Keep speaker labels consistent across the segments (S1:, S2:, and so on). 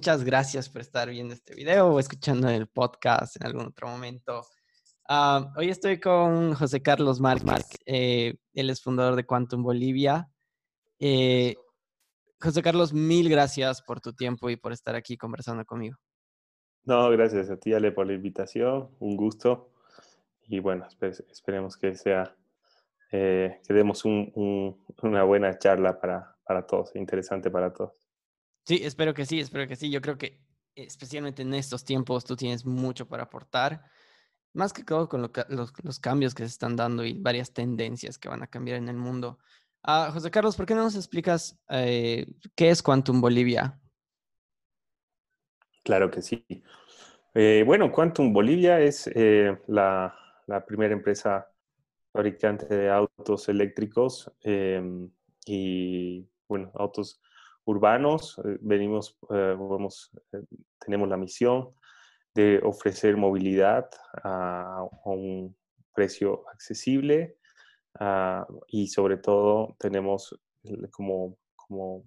S1: muchas gracias por estar viendo este video o escuchando el podcast en algún otro momento. Ah, hoy estoy con José Carlos Márquez. Eh, él es fundador de Quantum Bolivia. Eh, José Carlos, mil gracias por tu tiempo y por estar aquí conversando conmigo.
S2: No, gracias a ti, Ale, por la invitación. Un gusto. Y bueno, esperemos que sea, eh, que demos una buena charla para, para todos, interesante para todos.
S1: Sí, espero que sí, espero que sí. Yo creo que especialmente en estos tiempos tú tienes mucho para aportar más que todo con los, cambios que se están dando y varias tendencias que van a cambiar en el mundo. Ah, José Carlos, ¿por qué no nos explicas eh, qué es Quantum Bolivia?
S2: Claro que sí. Eh, bueno, Quantum Bolivia es eh, la, primera empresa fabricante de autos eléctricos em, y, bueno, autos urbanos. venimos, tenemos la misión de ofrecer movilidad a, un precio accesible ah, y sobre todo tenemos como, como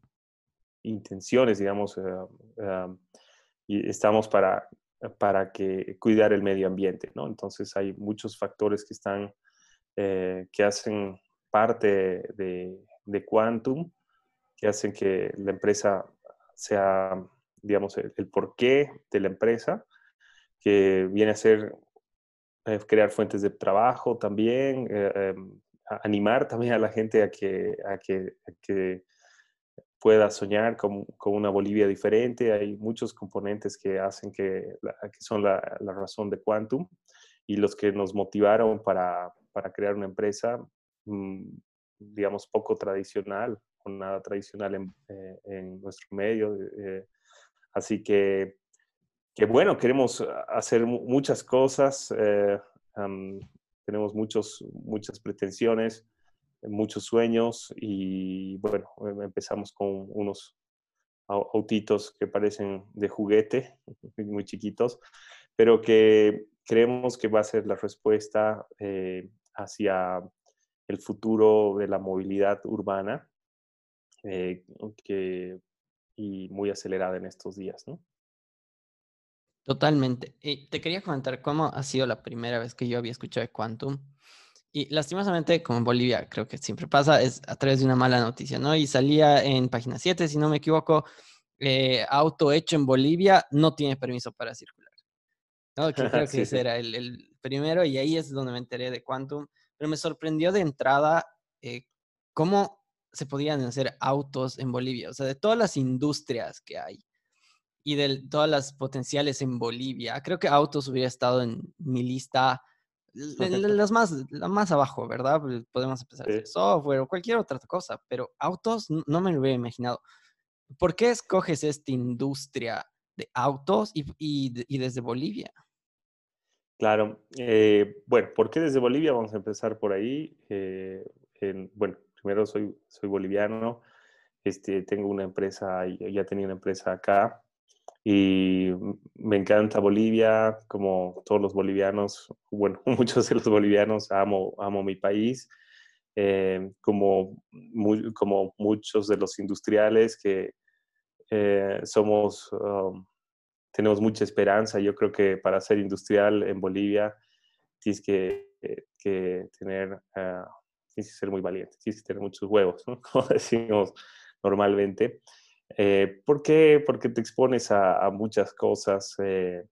S2: intenciones, digamos, eh, ah, y estamos para, para que cuidar el medio ambiente, ¿no? Entonces hay muchos factores que están, eh, que hacen parte de, de Quantum, que hacen que la empresa sea, digamos, el, el porqué de la empresa, que viene a ser eh, crear fuentes de trabajo también, eh, em, animar también a la gente a que, a que, pueda soñar con, con, una Bolivia diferente. Hay muchos componentes que hacen que, son la, la, razón de Quantum y los que nos motivaron para, para crear una empresa, mm, digamos, poco tradicional nada tradicional en, eh, en nuestro medio. así que que bueno, queremos hacer muchas cosas, eh, tenemos muchos, muchas pretensiones, muchos sueños y bueno, em, empezamos con unos autitos que parecen de juguete, muy chiquitos, pero que creemos que va a ser la respuesta eh, hacia el futuro de la movilidad urbana eh, y muy acelerada en estos días, ¿no?
S1: Totalmente. Y te quería comentar cómo ha sido la primera vez que yo había escuchado de Quantum. Y lastimosamente, como en Bolivia creo que siempre pasa, es a través de una mala noticia, ¿no? Y salía en página 7, si no me equivoco, eh, auto hecho en Bolivia no tiene permiso para circular. ¿no? creo que ese era el, primero y ahí es donde me enteré de Quantum. Pero me sorprendió de entrada eh, cómo se podían hacer autos en Bolivia, o sea, de todas las industrias que hay y de todas las potenciales en Bolivia. Creo que autos hubiera estado en mi lista, las más, la más abajo, ¿verdad? Pues, podemos empezar a software o cualquier otra cosa, pero autos no me lo hubiera imaginado. ¿Por qué escoges esta industria de autos y, y, desde Bolivia?
S2: Claro, eh, bueno, ¿por qué desde Bolivia? Vamos a empezar por ahí. Eh, bueno, primero soy, soy boliviano, este, tengo una empresa, ya tenía una empresa acá, y me encanta Bolivia, como todos los bolivianos, bueno, muchos de los bolivianos, amo, amo mi país, eh, como, como muchos de los industriales que eh, somos, um, tenemos mucha esperanza. Yo creo que para ser industrial en Bolivia tienes que, que tener, uh, tienes que ser muy valiente, tienes que tener muchos huevos, como decimos normalmente. Eh, ¿Por qué? Porque te expones a, muchas cosas, eh,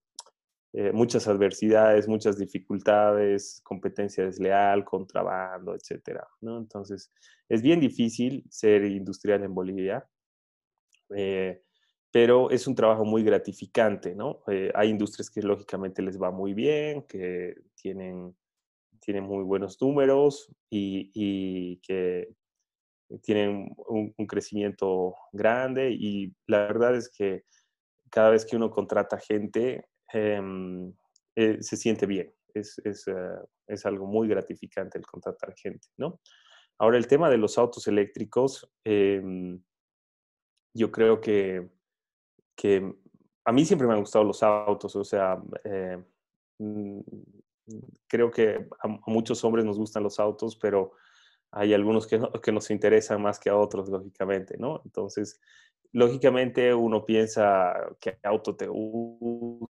S2: eh, muchas adversidades, muchas dificultades, competencia desleal, contrabando. ¿no? Entonces, es bien difícil ser industrial en Bolivia, pero es un trabajo muy gratificante. ¿no? hay industrias que lógicamente les va muy bien, que tienen, tienen muy buenos números y, y que tienen un, crecimiento grande y la verdad es que cada vez que uno contrata gente, em, eh, se siente bien. Es, es, eh, es, algo muy gratificante el contratar gente, ¿no? Ahora, el tema de los autos eléctricos, em, yo creo que, que, a mí siempre me han gustado los autos, o sea, eh, mm, creo que a muchos hombres nos gustan los autos, pero hay algunos que, que nos interesan más que a otros, lógicamente, ¿no? Entonces, lógicamente uno piensa que auto te gusta,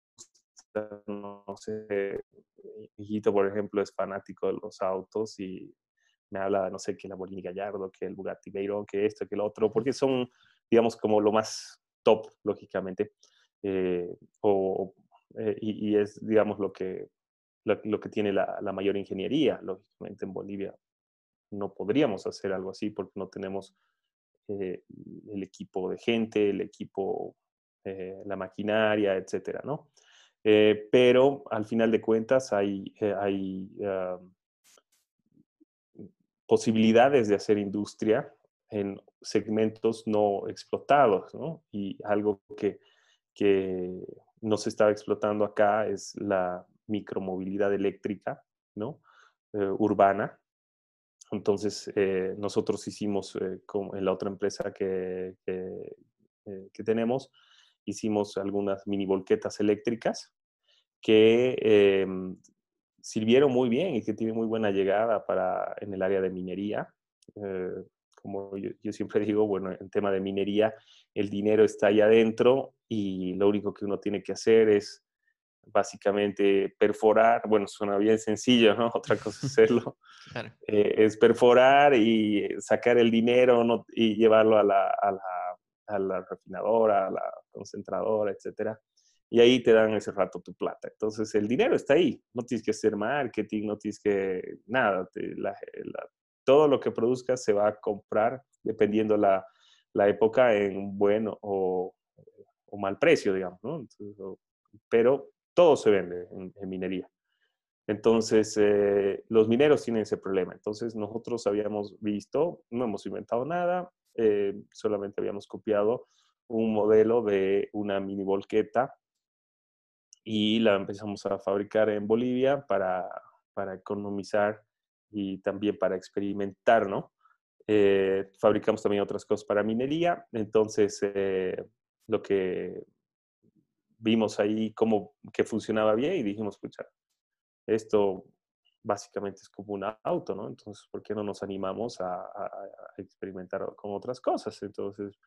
S2: no sé, mi hijito, por ejemplo, es fanático de los autos y me habla, no sé, que la Bolini Gallardo, que el Bugatti Veyron, que esto, que el otro, porque son, digamos, como lo más top, lógicamente. Eh, o, eh, y, es, digamos, lo que, lo, que tiene la, la, mayor ingeniería, lógicamente, en Bolivia. No podríamos hacer algo así porque no tenemos eh, el equipo de gente, el equipo, la maquinaria, etcétera, ¿no? pero al final de cuentas hay, hay ah, posibilidades de hacer industria en segmentos no explotados, ¿no? Y algo que, que no se estaba explotando acá es la micromovilidad eléctrica, ¿no? Eh, urbana. Entonces, eh, nosotros hicimos, eh, en la otra empresa que, que, que, tenemos, hicimos algunas mini volquetas eléctricas que em, sirvieron muy bien y que tienen muy buena llegada para en el área de minería. Eh, como yo, siempre digo, bueno, en tema de minería, el dinero está ahí adentro y lo único que uno tiene que hacer es básicamente perforar, bueno, suena bien sencillo, ¿no? Otra cosa es hacerlo, eh, es perforar y sacar el dinero ¿no? y llevarlo a la, a la, a la refinadora, a la concentradora, etcétera y ahí te dan ese rato tu plata. Entonces el dinero está ahí, no tienes que hacer marketing, no tienes que nada, todo lo que produzcas se va a comprar dependiendo la, la época en buen o, o, mal precio, digamos, ¿no? pero todo se vende en, minería. Entonces, eh, los mineros tienen ese problema. Entonces, nosotros habíamos visto, no hemos inventado nada, eh, solamente habíamos copiado un modelo de una mini volqueta y la empezamos a fabricar en Bolivia para, para economizar y también para experimentar, ¿no? Eh, fabricamos también otras cosas para minería, entonces eh, lo que vimos ahí como que funcionaba bien y dijimos, escucha, esto básicamente es como un auto, ¿no? Entonces, ¿por qué no nos animamos a, a experimentar con otras cosas? Entonces,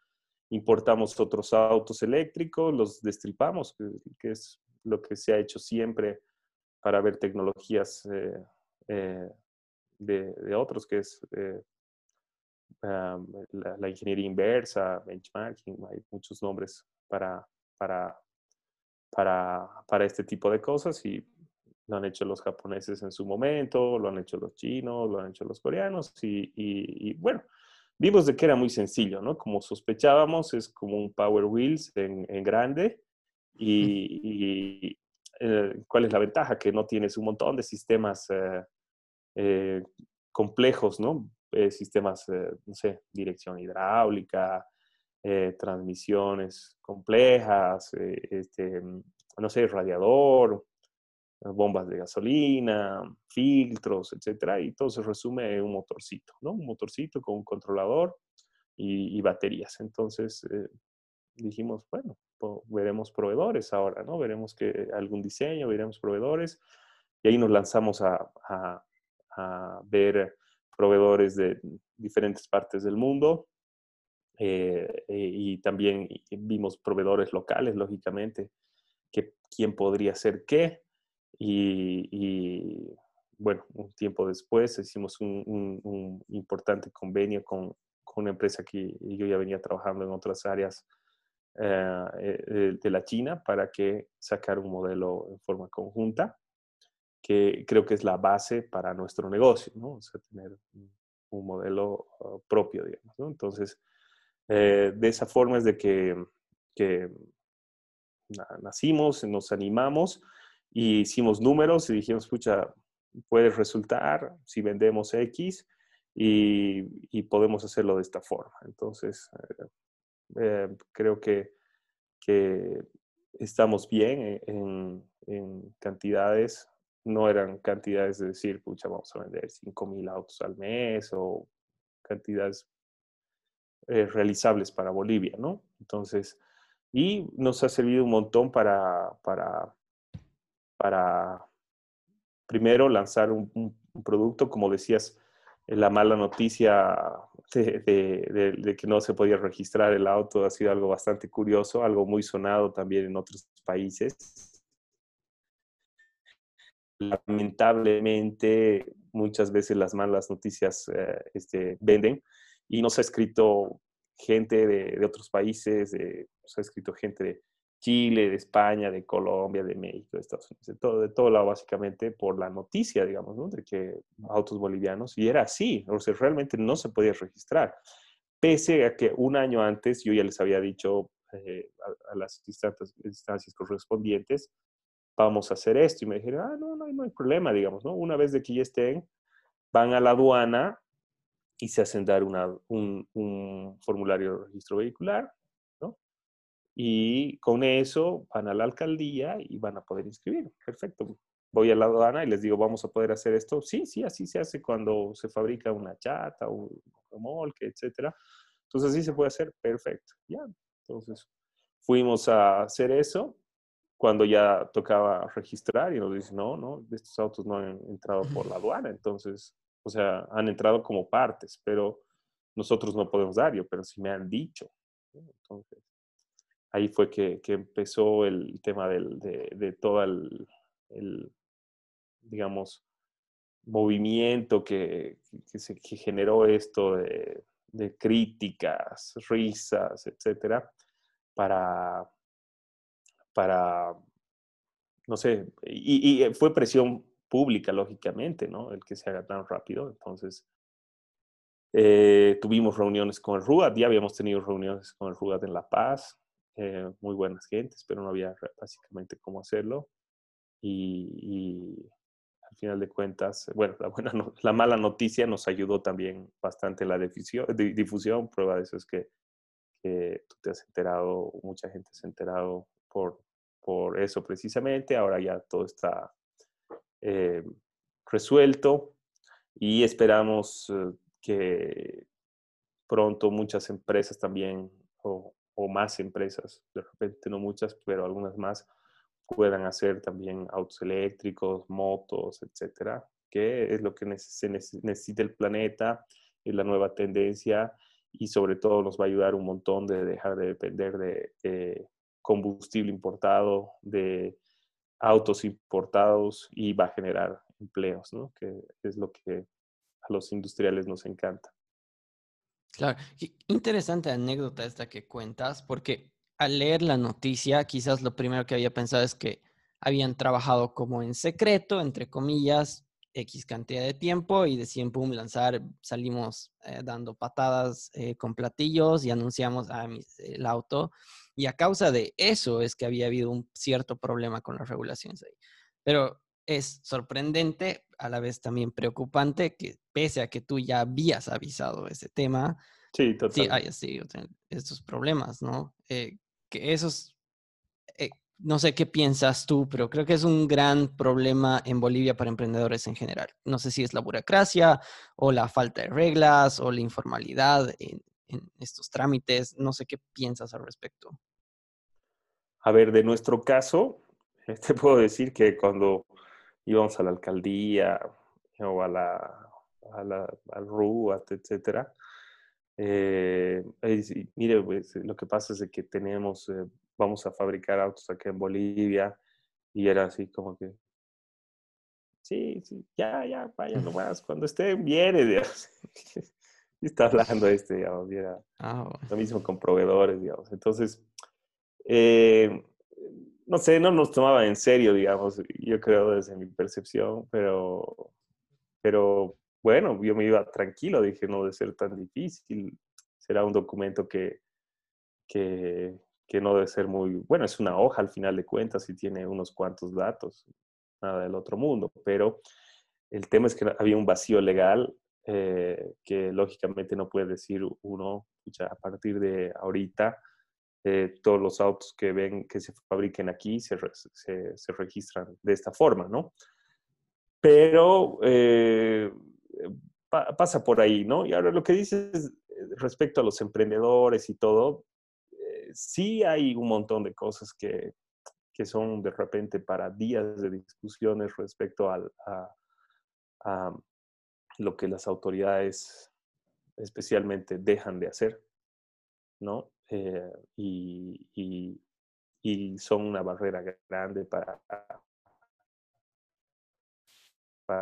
S2: importamos otros autos eléctricos, los destripamos, que, es lo que se ha hecho siempre para ver tecnologías eh, eh, de, otros, que es eh, la, ingeniería inversa, benchmarking, hay muchos nombres para, para, para, para este tipo de cosas y lo han hecho los japoneses en su momento, lo han hecho los chinos, lo han hecho los coreanos y, y bueno, vimos de que era muy sencillo, ¿no? Como sospechábamos, es como un Power Wheels en, grande. Y, eh, cuál es la ventaja? Que no tienes un montón de sistemas eh, eh, complejos, ¿no? sistemas, no sé, dirección hidráulica, transmisiones complejas, este, no sé, radiador, bombas de gasolina, filtros, etcétera, y todo se resume en un motorcito, ¿no? Un motorcito con un controlador y, baterías. Entonces eh, dijimos, bueno, veremos proveedores ahora, ¿no? Veremos que algún diseño, veremos proveedores, y ahí nos lanzamos a, a, ver proveedores de diferentes partes del mundo. Eh, y también vimos proveedores locales, lógicamente, que quién podría ser qué, y, bueno, un tiempo después hicimos un, importante convenio con, con, una empresa que yo ya venía trabajando en otras áreas eh, eh, de la China para que sacar un modelo en forma conjunta, que creo que es la base para nuestro negocio, ¿no? O sea, tener un modelo ah, propio, digamos, ¿no? Entonces, eh, de esa forma es de que, que nacimos, nos animamos y hicimos números y dijimos, escucha, puede resultar si vendemos X y, podemos hacerlo de esta forma. Entonces, eh, creo que, que, estamos bien en, en, cantidades. No eran cantidades de decir, pucha, vamos a vender 5.000 autos al mes o cantidades eh, realizables para Bolivia, ¿no? Entonces, y nos ha servido un montón para, para para primero lanzar un, producto, como decías, la mala noticia de, que no se podía registrar el auto ha sido algo bastante curioso, algo muy sonado también en otros países. Lamentablemente, muchas veces las malas noticias eh, este, venden y nos ha escrito gente de, otros países, nos ha escrito gente de Chile, de España, de Colombia, de México, de Estados Unidos, de todo, de todo lado básicamente por la noticia, digamos, ¿no? de que autos bolivianos, y era así, o sea, realmente no se podía registrar, pese a que un año antes yo ya les había dicho eh, a, las instancias, correspondientes, vamos a hacer esto, y me dijeron, ah, no, no, no hay problema, digamos, ¿no? Una vez de que ya estén, van a la aduana y se hacen dar una, un, un formulario de registro vehicular, y con eso van a la alcaldía y van a poder inscribir. Perfecto. Voy a la aduana y les digo, vamos a poder hacer esto. Sí, sí, así se hace cuando se fabrica una chata, un remolque, etc. Entonces, así se puede hacer. Perfecto. Ya. Entonces, fuimos a hacer eso cuando ya tocaba registrar y nos dicen, no, no, estos autos no han entrado por la aduana. Entonces, o sea, han entrado como partes, pero nosotros no podemos dar, yo, pero sí me han dicho. Entonces, ahí fue que, empezó el tema de, todo el, digamos, movimiento que, se, generó esto de, críticas, risas, etcétera, para, para, no sé, y, fue presión pública, lógicamente, ¿no? El que se haga tan rápido. Entonces, eh, tuvimos reuniones con el RUAD, ya habíamos tenido reuniones con el RUAD en La Paz, eh, muy buenas gentes, pero no había básicamente cómo hacerlo. Y, al final de cuentas, bueno, la, buena la mala noticia nos ayudó también bastante la difusión. difusión. Prueba de eso es que, tú te has enterado, mucha gente se ha enterado por, por eso precisamente. Ahora ya todo está eh, resuelto y esperamos eh, que pronto muchas empresas también o más empresas, de repente no muchas, pero algunas más, puedan hacer también autos eléctricos, motos, etcétera, que es lo que se necesita el planeta, es la nueva tendencia y sobre todo nos va a ayudar un montón de dejar de depender de, combustible importado, de autos importados y va a generar empleos, ¿no? que es lo que a los industriales nos encanta.
S1: Claro, interesante anécdota esta que cuentas, porque al leer la noticia, quizás lo primero que había pensado es que habían trabajado como en secreto, entre comillas, X cantidad de tiempo y decían, pum, lanzar, salimos eh, dando patadas eh, con platillos y anunciamos ah, el auto. Y a causa de eso es que había habido un cierto problema con las regulaciones ahí. Pero es sorprendente, a la vez también preocupante, que pese a que tú ya habías avisado ese tema,
S2: sí, sí
S1: hay estos problemas, ¿no? Eh, que esos, eh, no sé qué piensas tú, pero creo que es un gran problema en Bolivia para emprendedores en general. No sé si es la burocracia o la falta de reglas o la informalidad en, en estos trámites, no sé qué piensas al respecto.
S2: A ver, de nuestro caso, te puedo decir que cuando íbamos a la alcaldía o a la, a la al RUAT, etcétera. Eh, mire, pues, lo que pasa es que tenemos, eh, vamos a fabricar autos acá en Bolivia y era así como que, sí, sí, ya, ya, vaya nomás, cuando estén viene. está hablando este, digamos, y era ah, lo mismo con proveedores, digamos. Entonces, eh, no sé, no nos tomaba en serio, digamos, yo creo desde mi percepción, pero, pero bueno, yo me iba tranquilo, dije, no debe ser tan difícil, será un documento que, que, que no debe ser muy, bueno, es una hoja al final de cuentas y tiene unos cuantos datos, nada del otro mundo, pero el tema es que había un vacío legal eh, que lógicamente no puede decir uno, a partir de ahorita, eh, todos los autos que ven que se fabriquen aquí se, se, registran de esta forma, ¿no? Pero eh, pasa por ahí, ¿no? Y ahora lo que dices eh, respecto a los emprendedores y todo, sí hay un montón de cosas que, que, son de repente para días de discusiones respecto al, a, a lo que las autoridades especialmente dejan de hacer, ¿no? y, y, son una barrera grande para,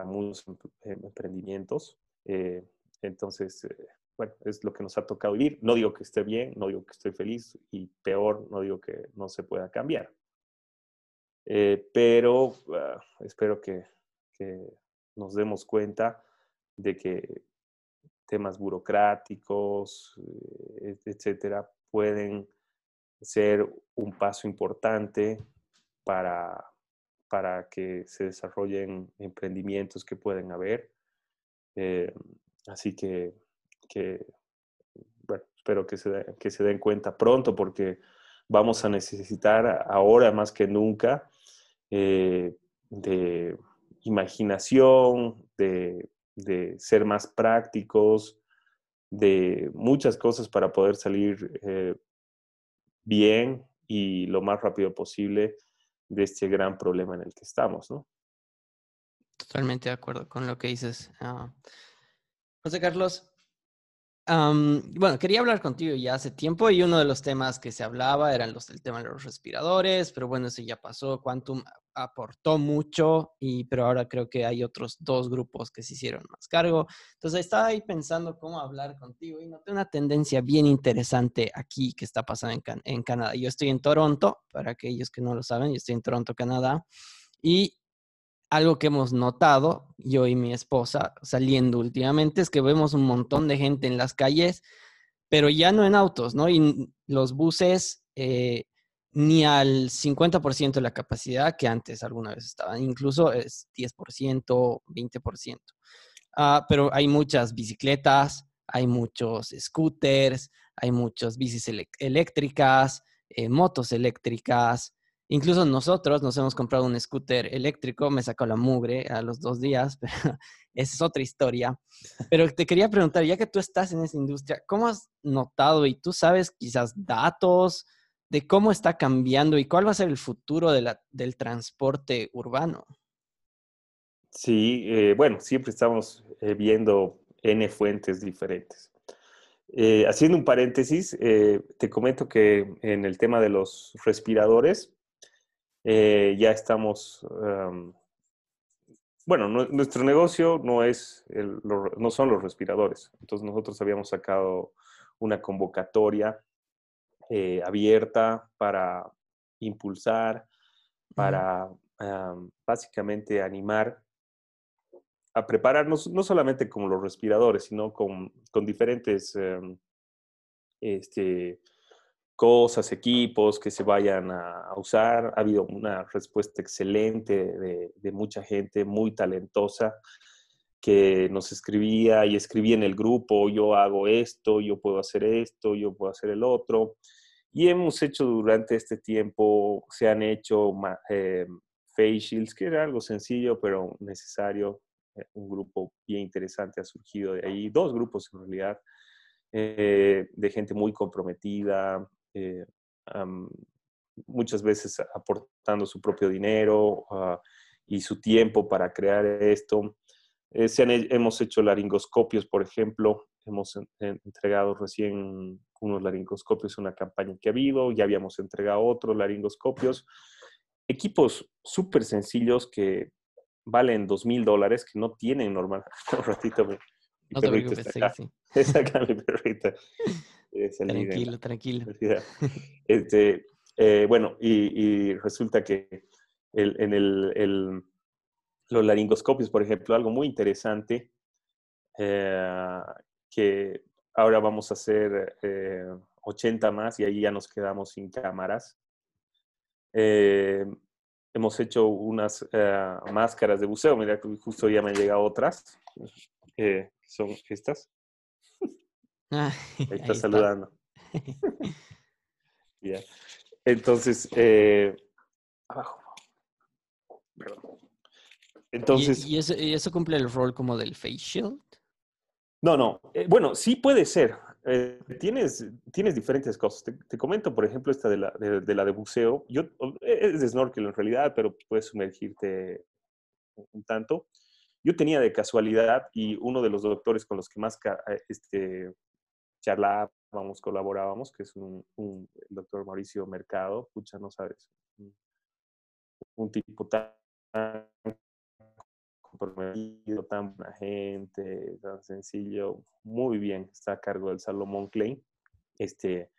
S2: muchos em, emprendimientos. entonces, bueno, es lo que nos ha tocado vivir. No digo que esté bien, no digo que estoy feliz y peor, no digo que no se pueda cambiar. Eh, pero ah, espero que, nos demos cuenta de que temas burocráticos, eh, etcétera, pueden ser un paso importante para, para que se desarrollen emprendimientos que pueden haber. Eh, así que bueno, espero que se, que se den cuenta pronto porque vamos a necesitar ahora más que nunca eh, de imaginación, de, ser más prácticos, de muchas cosas para poder salir eh, bien y lo más rápido posible de este gran problema en el que estamos, ¿no?
S1: Totalmente de acuerdo con lo que dices. Ah, José Carlos, bueno, quería hablar contigo ya hace tiempo y uno de los temas que se hablaba eran los del tema de los respiradores, pero bueno, eso ya pasó. Quantum aportó mucho, y, pero ahora creo que hay otros dos grupos que se hicieron más cargo. Entonces estaba ahí pensando cómo hablar contigo y noté una tendencia bien interesante aquí que está pasando en, en Canadá. Yo estoy en Toronto, para aquellos que no lo saben, yo estoy en Toronto, Canadá, y algo que hemos notado, yo y mi esposa, saliendo últimamente, es que vemos un montón de gente en las calles, pero ya no en autos, ¿no? Y los buses eh, ni al 50% de la capacidad que antes alguna vez estaban, incluso es 10%, 20%. Ah, pero hay muchas bicicletas, hay muchos scooters, hay muchas bicis eléctricas, eh, motos eléctricas, Incluso nosotros nos hemos comprado un scooter eléctrico, me sacó la mugre a los dos días, pero esa es otra historia. Pero te quería preguntar, ya que tú estás en esa industria, ¿cómo has notado y tú sabes quizás datos de cómo está cambiando y cuál va a ser el futuro del transporte urbano?
S2: Sí, eh, bueno, siempre estamos eh, viendo N fuentes diferentes. Eh, haciendo un paréntesis, te comento que en el tema de los respiradores, eh, ya estamos, bueno, nuestro negocio no, es no son los respiradores. Entonces nosotros habíamos sacado una convocatoria eh, abierta para impulsar, para básicamente animar a prepararnos, no solamente como los respiradores, sino con, con diferentes em, este, cosas, equipos que se vayan a, usar. Ha habido una respuesta excelente de, mucha gente muy talentosa que nos escribía y escribía en el grupo, yo hago esto, yo puedo hacer esto, yo puedo hacer el otro. Y hemos hecho durante este tiempo, se han hecho eh, face shields, que era algo sencillo pero necesario. Eh, un grupo bien interesante ha surgido de ahí, dos grupos en realidad, eh, de gente muy comprometida, eh, muchas veces aportando su propio dinero ah, y su tiempo para crear esto. Eh, hemos hecho laringoscopios, por ejemplo, hemos entregado recién unos laringoscopios en una campaña que ha habido, ya habíamos entregado otros laringoscopios, equipos súper sencillos que valen dos mil dólares, que no tienen normal. Un ratito, mi,
S1: no te preocupes, sí,
S2: mi perrita.
S1: Tranquilo, tranquilo.
S2: Este, eh, bueno, y, resulta que en el, los laringoscopios, por ejemplo, algo muy interesante, eh, que ahora vamos a hacer 80 eh, más y ahí ya nos quedamos sin cámaras. hemos hecho unas máscaras de buceo, mira, justo ya me han llegado otras, son estas. Ah, ahí está saludando. Entonces, eh, abajo.
S1: Entonces. ¿Y, eso, cumple el rol como del face shield?
S2: No, no. Eh, bueno, sí puede ser. Eh, tienes, tienes diferentes cosas. Te, comento, por ejemplo, esta de la de, la de buceo. Yo, es de snorkel en realidad, pero puedes sumergirte un tanto. yo tenía de casualidad y uno de los doctores con los que más este, charlábamos, colaborábamos, que es un, el doctor Mauricio Mercado, pucha, no sabes, un, tipo tan comprometido, tan buena gente, tan sencillo, muy bien, está a cargo del Salomón Klein. Este,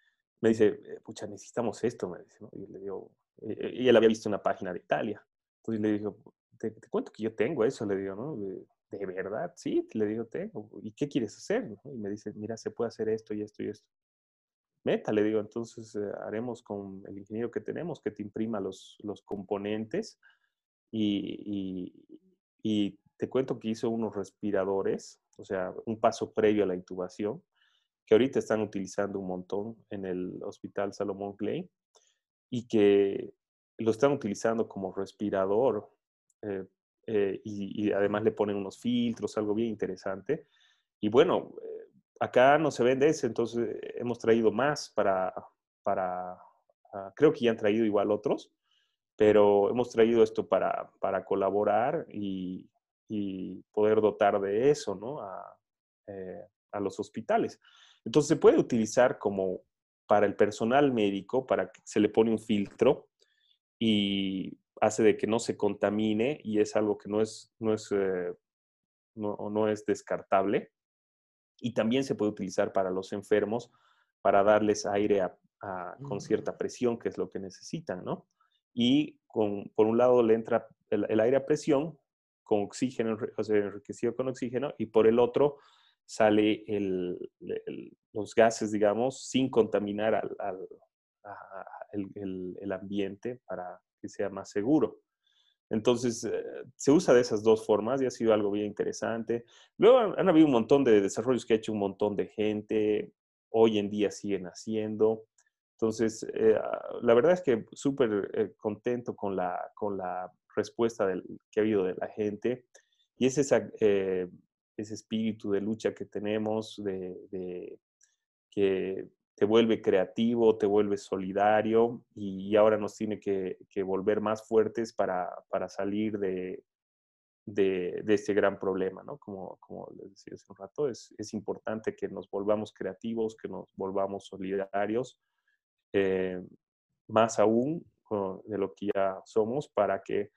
S2: me dice, eh, pucha, necesitamos esto, me dice. Y le digo, eh, y él había visto una página de Italia. Entonces le digo, te, cuento que yo tengo eso, le digo, ¿no? De, verdad, sí, le digo, tengo. ¿Y qué quieres hacer? Y me dice, mira, se puede hacer esto y esto y esto. Meta, le digo, entonces haremos con el ingeniero que tenemos que te imprima los, los componentes y, y te cuento que hizo unos respiradores, o sea, un paso previo a la intubación, que ahorita están utilizando un montón en el Hospital Salomón Clay y que lo están utilizando como respirador eh, eh, y, además le ponen unos filtros, algo bien interesante. Y bueno, eh, acá no se vende ese, entonces hemos traído más para, para ah, creo que ya han traído igual otros, pero hemos traído esto para, para colaborar y, y, poder dotar de eso ¿no? a, a los hospitales. Entonces se puede utilizar como para el personal médico, para que se le pone un filtro y hace de que no se contamine y es algo que no es, no es, eh, no, es descartable. Y también se puede utilizar para los enfermos para darles aire con mm. cierta presión, que es lo que necesitan, ¿no? Y con, por un lado le entra el, aire a presión con oxígeno, o sea, enriquecido con oxígeno, y por el otro sale el, los gases, digamos, sin contaminar al, el, ambiente para que sea más seguro. Entonces, eh, se usa de esas dos formas y ha sido algo bien interesante. Luego han, habido un montón de desarrollos que ha hecho un montón de gente, hoy en día siguen haciendo. Entonces, eh, ah, la verdad es que súper eh, contento con la, con la respuesta que ha habido de la gente. Y es ese espíritu de lucha que tenemos, de, que te vuelve creativo, te vuelve solidario y, ahora nos tiene que, volver más fuertes para, salir de, de, este gran problema, ¿no? Como, como les decía hace un rato, es, importante que nos volvamos creativos, que nos volvamos solidarios, eh, más aún de lo que ya somos, para que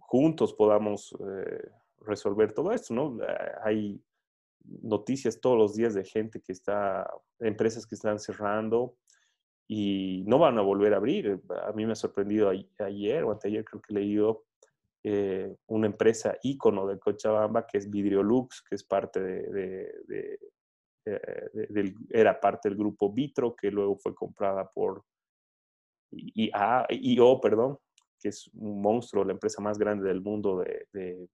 S2: juntos podamos eh, resolver todo esto, ¿no? Ah, hay noticias todos los días de gente que está, empresas que están cerrando y no van a volver a abrir. A mí me ha sorprendido ayer o anteayer, creo que leído eh, una empresa ícono de Cochabamba que es Vidriolux, que es parte de, eh, era parte del grupo Vitro, que luego fue comprada por IO, perdón, que es un monstruo, la empresa más grande del mundo de,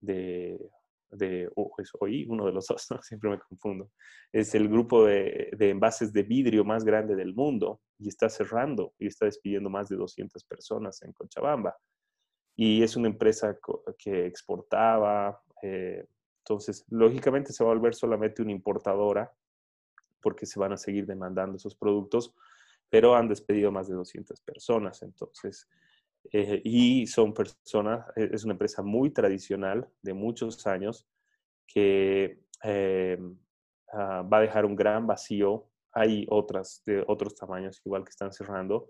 S2: de, de es OI, uno de los dos, siempre me confundo, es el grupo de, de, envases de vidrio más grande del mundo y está cerrando y está despidiendo más de 200 personas en Cochabamba. Y es una empresa que exportaba, eh, entonces lógicamente se va a volver solamente una importadora porque se van a seguir demandando esos productos, pero han despedido más de 200 personas. Entonces, eh, y son personas, e, es una empresa muy tradicional de muchos años que eh, ah, va a dejar un gran vacío. Hay otras de otros tamaños igual que están cerrando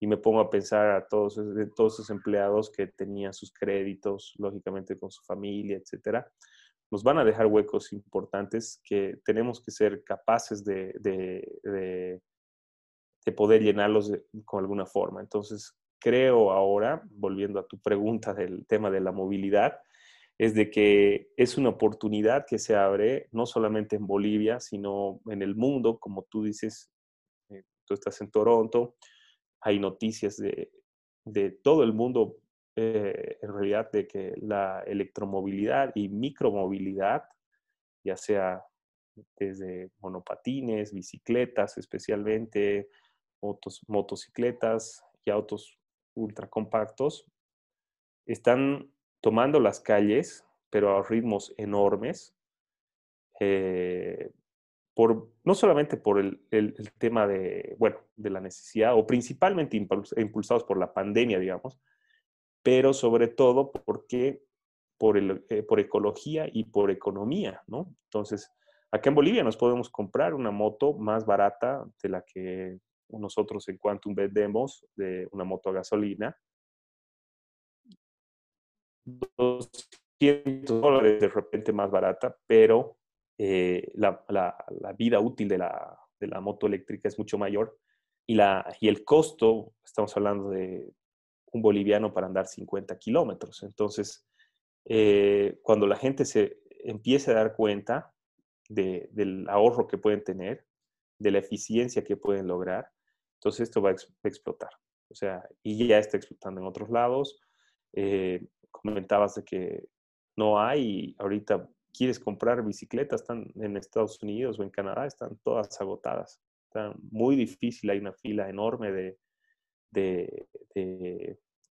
S2: y me pongo a pensar a todos, todos esos empleados que tenían sus créditos, lógicamente con su familia, etcétera. Nos van a dejar huecos importantes que tenemos que ser capaces de, de, de poder llenarlos con alguna forma. Entonces, creo ahora, volviendo a tu pregunta del tema de la movilidad, es de que es una oportunidad que se abre no solamente en Bolivia, sino en el mundo, como tú dices, eh, tú estás en Toronto, hay noticias de, todo el mundo, eh, en realidad, de que la electromovilidad y micromovilidad, ya sea desde monopatines, bicicletas especialmente, motos, motocicletas y autos ultracompactos están tomando las calles, pero a ritmos enormes, eh, por, no solamente por el, tema de, bueno, de la necesidad, o principalmente impulsados por la pandemia, digamos, pero sobre todo porque por, eh, por ecología y por economía, ¿no? Entonces, acá en Bolivia nos podemos comprar una moto más barata de la que nosotros en Quantum vendemos, de una moto a gasolina, 200 dólares de repente más barata, pero eh, la, vida útil de la, de la, moto eléctrica es mucho mayor y, la, y el costo, estamos hablando de un boliviano para andar 50 kilómetros. Entonces, eh, cuando la gente se empiece a dar cuenta del ahorro que pueden tener, de la eficiencia que pueden lograr, entonces esto va a, explotar. O sea, y ya está explotando en otros lados. Eh, comentabas de que no hay, ahorita quieres comprar bicicletas, están en Estados Unidos o en Canadá, están todas agotadas. Está muy difícil, hay una fila enorme de, de,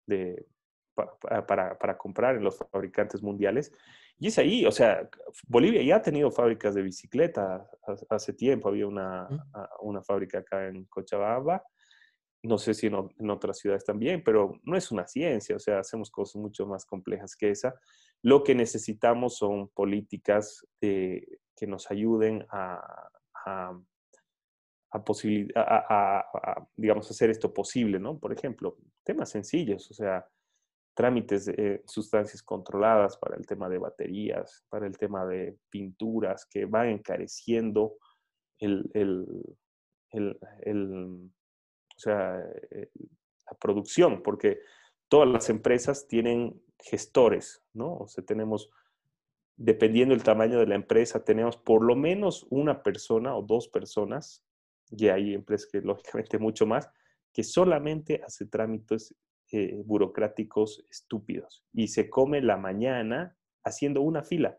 S2: de, para, para, comprar en los fabricantes mundiales. Y es ahí, o sea, Bolivia ya ha tenido fábricas de bicicleta hace tiempo, había una, una fábrica acá en Cochabamba, no sé si en, en, otras ciudades también, pero no es una ciencia, o sea, hacemos cosas mucho más complejas que esa. Lo que necesitamos son políticas que nos ayuden a, a, a, digamos, hacer esto posible, ¿no? Por ejemplo, temas sencillos, o sea, trámites de sustancias controladas para el tema de baterías, para el tema de pinturas, que van encareciendo el, el, el, o sea, eh, la producción, porque todas las empresas tienen gestores, ¿no? O sea, tenemos, dependiendo del tamaño de la empresa, tenemos por lo menos una persona o dos personas, y hay empresas que lógicamente mucho más, que solamente hace trámites eh, burocráticos estúpidos y se come la mañana haciendo una fila.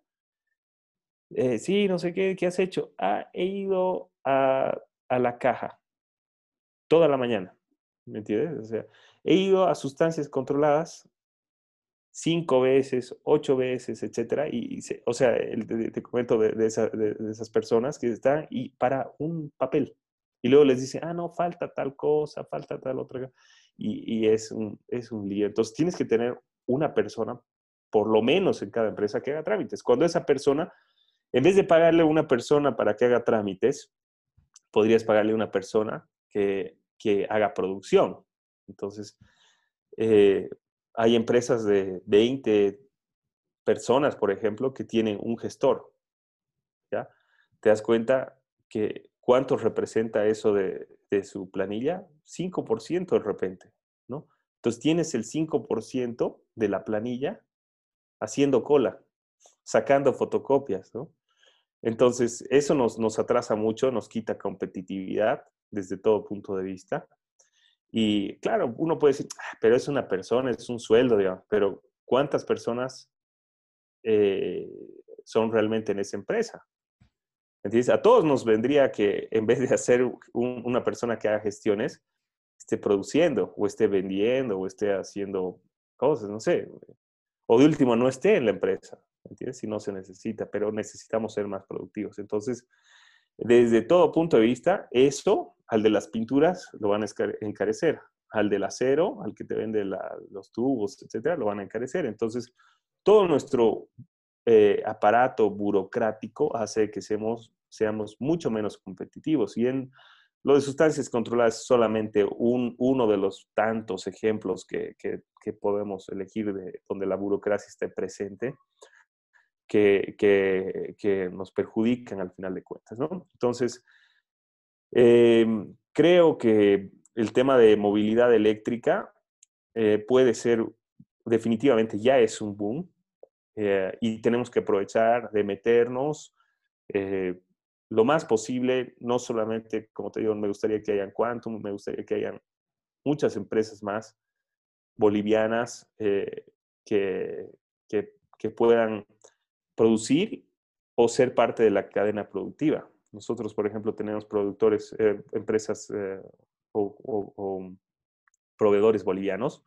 S2: Eh, sí, no sé qué, ¿qué has hecho? Ah, he ido a, a la caja toda la mañana. ¿Me entiendes? O sea, he ido a sustancias controladas cinco veces, ocho veces, etcétera. Y, o sea, te, comento de, de, esas personas que están y para un papel. Y luego les dice, ah, no, falta tal cosa, falta tal otra. Y, es, un, es un lío. Entonces tienes que tener una persona, por lo menos en cada empresa, que haga trámites. Cuando esa persona, en vez de pagarle una persona para que haga trámites, podrías pagarle una persona que, que haga producción. Entonces, eh, hay empresas de 20 personas, por ejemplo, que tienen un gestor. ¿ya? ¿Te das cuenta que cuánto representa eso de, de su planilla? 5% de repente, ¿no? Entonces tienes el 5% de la planilla haciendo cola, sacando fotocopias, ¿no? Entonces, eso nos, nos atrasa mucho, nos quita competitividad desde todo punto de vista. Y claro, uno puede decir, ah, pero es una persona, es un sueldo, digamos, pero ¿cuántas personas eh, son realmente en esa empresa? Entonces, a todos nos vendría que en vez de hacer una persona que haga gestiones, esté produciendo o esté vendiendo o esté haciendo cosas, no sé. O de último, no esté en la empresa, ¿entiendes? Si no se necesita, pero necesitamos ser más productivos. Entonces, desde todo punto de vista, eso al de las pinturas lo van a encarecer, al del acero, al que te vende los tubos, etcétera, lo van a encarecer. Entonces, todo nuestro eh, aparato burocrático hace que seamos, seamos mucho menos competitivos. Y en lo de sustancias controladas es solamente un, uno de los tantos ejemplos que, que, que podemos elegir de donde la burocracia esté presente que, que, nos perjudican al final de cuentas, ¿no? Entonces, em, creo que el tema de movilidad eléctrica eh, puede ser, definitivamente ya es un boom eh, y tenemos que aprovechar de meternos eh, lo más posible, no solamente, como te digo, me gustaría que hayan Quantum, me gustaría que hayan muchas empresas más bolivianas que, que, que puedan producir o ser parte de la cadena productiva. Nosotros, por ejemplo, tenemos productores, eh, empresas eh, o, proveedores bolivianos,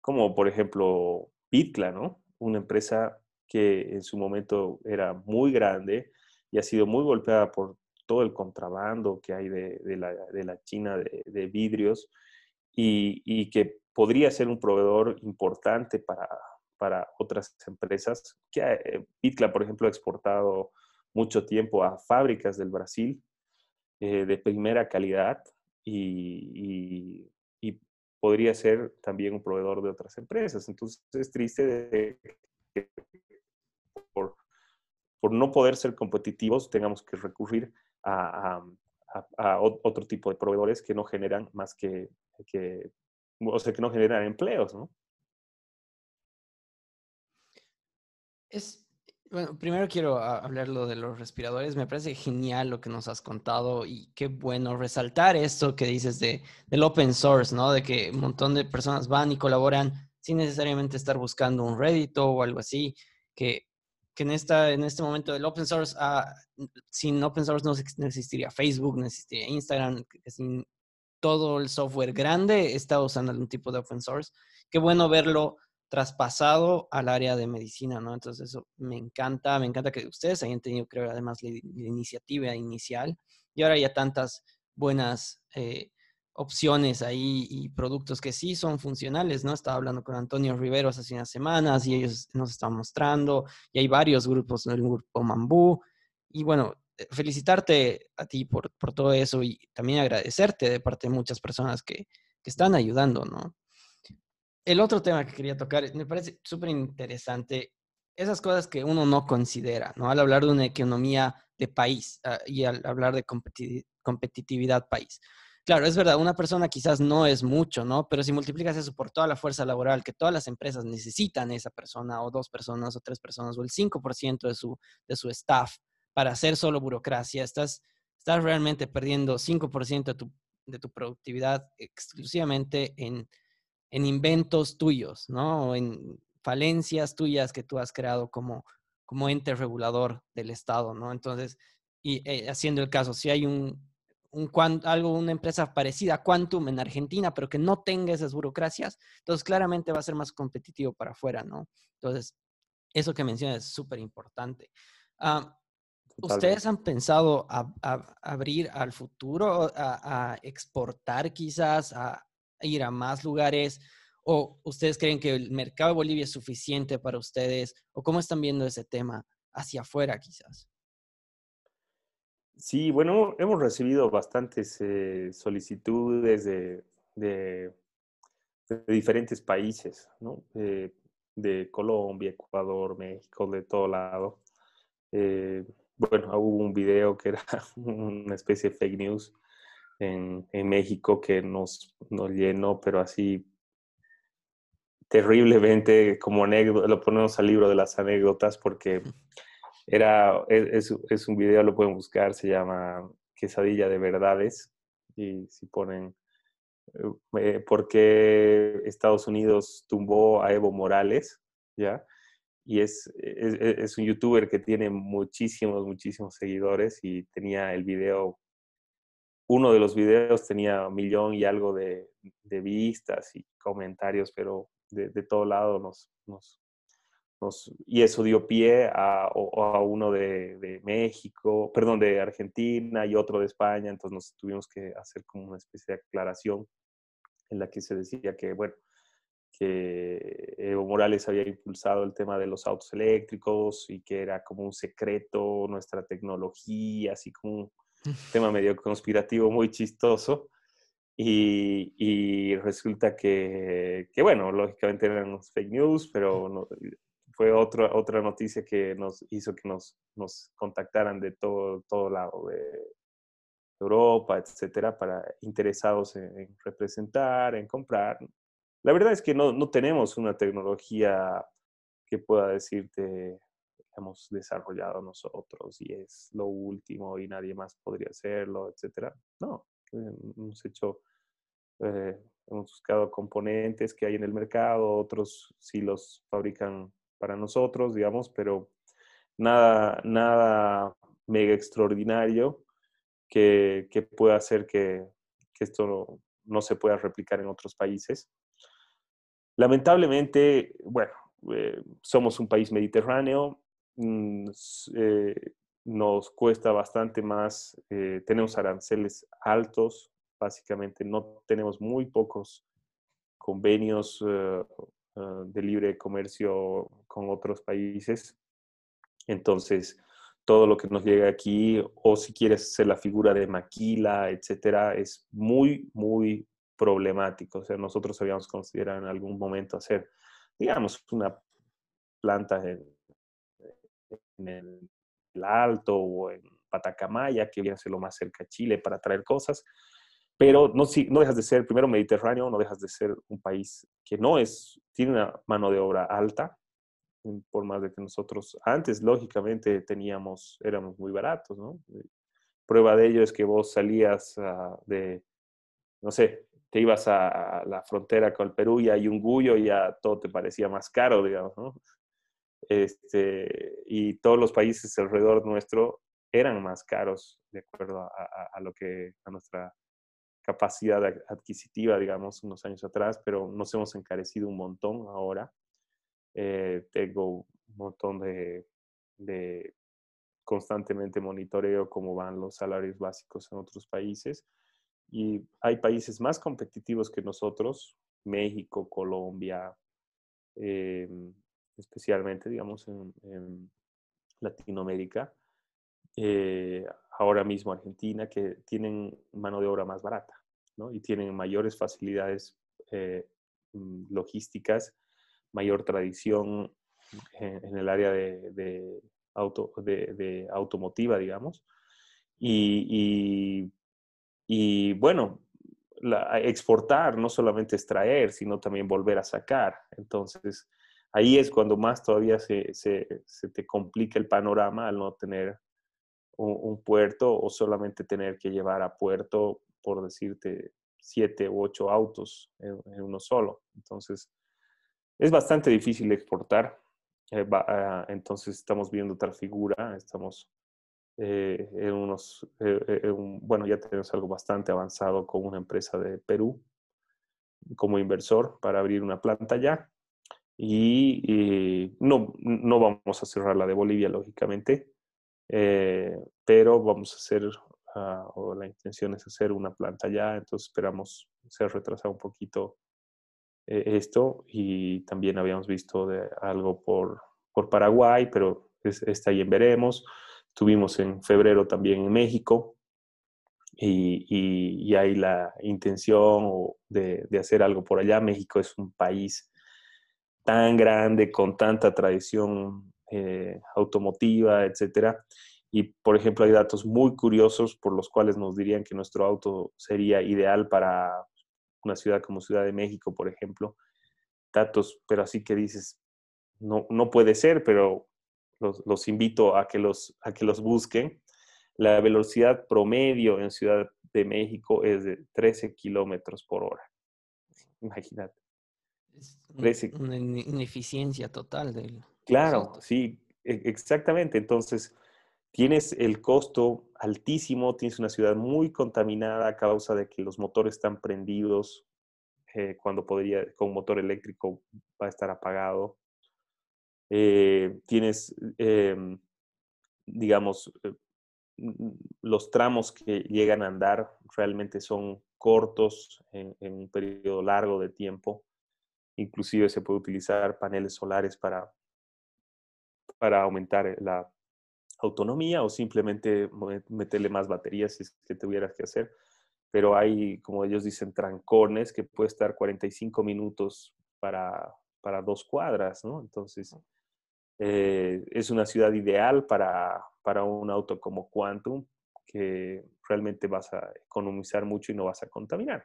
S2: como por ejemplo Pitcla, ¿no? Una empresa que en su momento era muy grande y ha sido muy golpeada por todo el contrabando que hay de, la, China de, vidrios y, y, que podría ser un proveedor importante para, para otras empresas. Que eh, Pitla, por ejemplo, ha exportado mucho tiempo a fábricas del Brasil eh, de primera calidad y, podría ser también un proveedor de otras empresas. Entonces es triste que por, por no poder ser competitivos tengamos que recurrir a, otro tipo de proveedores que no generan más que, o sea, que no generan empleos, ¿no?
S1: Es, bueno, primero quiero hablar lo de los respiradores. Me parece genial lo que nos has contado y qué bueno resaltar esto que dices de, del open source, ¿no? De que un montón de personas van y colaboran sin necesariamente estar buscando un Reddit o algo así, que, que en, esta, en este momento del open source, ah, sin open source no, existiría Facebook, no existiría Instagram, sin todo el software grande está usando algún tipo de open source. Qué bueno verlo traspasado al área de medicina, ¿no? Entonces eso me encanta, me encanta que ustedes hayan tenido, creo, además la, iniciativa inicial y ahora ya tantas buenas eh, opciones ahí y productos que sí son funcionales, ¿no? Estaba hablando con Antonio Riveros hace unas semanas y ellos nos están mostrando y hay varios grupos, ¿no? el grupo Mambú y bueno, eh, felicitarte a ti por, por, todo eso y también agradecerte de parte de muchas personas que, que están ayudando, ¿no? el otro tema que quería tocar, me parece súper interesante, esas cosas que uno no considera, ¿no? Al hablar de una economía de país ah, y al hablar de competitividad país. Claro, es verdad, una persona quizás no es mucho, ¿no? Pero si multiplicas eso por toda la fuerza laboral que todas las empresas necesitan esa persona o dos personas o tres personas o el 5% de su, de su staff para hacer solo burocracia, estás, estás realmente perdiendo 5% de tu, de tu productividad exclusivamente en, en inventos tuyos, ¿no? en falencias tuyas que tú has creado como, como ente regulador del Estado, ¿no? Entonces, y eh, haciendo el caso, si hay un, un algo, una empresa parecida a Quantum en Argentina, pero que no tenga esas burocracias, entonces claramente va a ser más competitivo para afuera, ¿no? Entonces, eso que mencionas es súper importante. Ah, ¿Ustedes han pensado a, abrir al futuro, a, a exportar quizás, a, ir a más lugares? ¿O ustedes creen que el mercado de Bolivia es suficiente para ustedes? ¿O cómo están viendo ese tema hacia afuera quizás?
S2: Sí, bueno, hemos recibido bastantes eh, solicitudes de, diferentes países, ¿no? de Colombia, Ecuador, México, de todo lado. Eh, bueno, hubo un video que era una especie de fake news en, México que nos, nos llenó, pero así terriblemente como anécdota, lo ponemos al libro de las anécdotas porque era, es, es, un video, lo pueden buscar, se llama Quesadilla de Verdades y si ponen eh, por qué Estados Unidos tumbó a Evo Morales, ¿ya? Y es, es, un youtuber que tiene muchísimos, muchísimos seguidores y tenía el video uno de los videos tenía un millón y algo de, vistas y comentarios, pero de, todo lado nos, nos, nos, y eso dio pie a, a uno de, México, perdón, de Argentina y otro de España, entonces nos tuvimos que hacer como una especie de aclaración en la que se decía que, bueno, que Evo Morales había impulsado el tema de los autos eléctricos y que era como un secreto nuestra tecnología, así como tema medio conspirativo muy chistoso. Y, resulta que, que, bueno, lógicamente eran fake news, pero fue otra, otra noticia que nos hizo que nos, nos contactaran de todo, todo lado de Europa, etcétera, para interesados en, representar, en comprar. La verdad es que no, no tenemos una tecnología que pueda decirte hemos desarrollado nosotros y es lo último y nadie más podría hacerlo, etcétera. No, eh, hemos hecho, eh, hemos buscado componentes que hay en el mercado, otros sí los fabrican para nosotros, digamos, pero nada, nada mega extraordinario que, que pueda hacer que, que esto no, se pueda replicar en otros países. Lamentablemente, bueno, eh, somos un país mediterráneo, Mm, eh, nos cuesta bastante más, eh, tenemos aranceles altos, básicamente no tenemos muy pocos convenios ah, de libre comercio con otros países. Entonces, todo lo que nos llega aquí, o si quieres ser la figura de maquila, etcétera, es muy, muy problemático. O sea, nosotros habíamos considerado en algún momento hacer, digamos, una planta en, el, Alto o en Patacamaya, que viene a ser lo más cerca a Chile para traer cosas. Pero no, si, no dejas de ser, primero Mediterráneo, no dejas de ser un país que no es, tiene una mano de obra alta, por más de que nosotros antes, lógicamente, teníamos, éramos muy baratos, ¿no? Eh, prueba de ello es que vos salías ah, de, no sé, te ibas a, la frontera con el Perú y hay un gullo y ya todo te parecía más caro, digamos, ¿no? Este, y todos los países alrededor nuestro eran más caros de acuerdo a, a, lo que, a nuestra capacidad adquisitiva, digamos, unos años atrás, pero nos hemos encarecido un montón ahora. Eh, tengo un montón de, constantemente monitoreo cómo van los salarios básicos en otros países. Y hay países más competitivos que nosotros, México, Colombia, eh, especialmente, digamos, en, Latinoamérica, eh, ahora mismo Argentina, que tienen mano de obra más barata, Y tienen mayores facilidades mm, logísticas mayor tradición en, el área de, auto, de, automotiva, digamos. Y, y, bueno, exportar no solamente extraer, sino también volver a sacar. Entonces, ahí es cuando más todavía se, se te complica el panorama al no tener un, puerto o solamente tener que llevar a puerto, por decirte, siete u ocho autos en, en uno solo. Entonces, es bastante difícil exportar. Eh, ah, entonces estamos viendo otra figura, estamos eh, en unos, eh, bueno, ya tenemos algo bastante avanzado con una empresa de Perú como inversor para abrir una planta ya. Y, no, no vamos a cerrar la de Bolivia, lógicamente, pero vamos a hacer, ah, o la intención es hacer una planta ya, entonces esperamos ser retrasado un poquito eh, esto y también habíamos visto de algo por, por Paraguay, pero está ahí en veremos. Estuvimos en febrero también en México y, y, hay la intención de, de, hacer algo por allá. México es un país tan grande, con tanta tradición eh, automotiva, etcétera. Y, por ejemplo, hay datos muy curiosos por los cuales nos dirían que nuestro auto sería ideal para una ciudad como Ciudad de México, por ejemplo, datos, pero así que dices, no, no puede ser, pero los, los, invito a que los, a que los busquen. La velocidad promedio en Ciudad de México es de 13 kilómetros por hora. Imagínate.
S1: Es una ineficiencia total del.
S2: Claro, sí, e, exactamente. Entonces, tienes el costo altísimo, tienes una ciudad muy contaminada a causa de que los motores están prendidos eh, cuando podría, con motor eléctrico va a estar apagado. Eh, tienes, em, digamos, eh, los tramos que llegan a andar realmente son cortos en, un periodo largo de tiempo. Inclusive se puede utilizar paneles solares para, para aumentar la, autonomía o simplemente meterle más baterías si es que tuvieras que hacer. Pero hay, como ellos dicen, trancones que puede estar 45 minutos para, para dos cuadras, ¿no? Entonces, eh, es una ciudad ideal para, para un auto como Quantum, que realmente vas a economizar mucho y no vas a contaminar.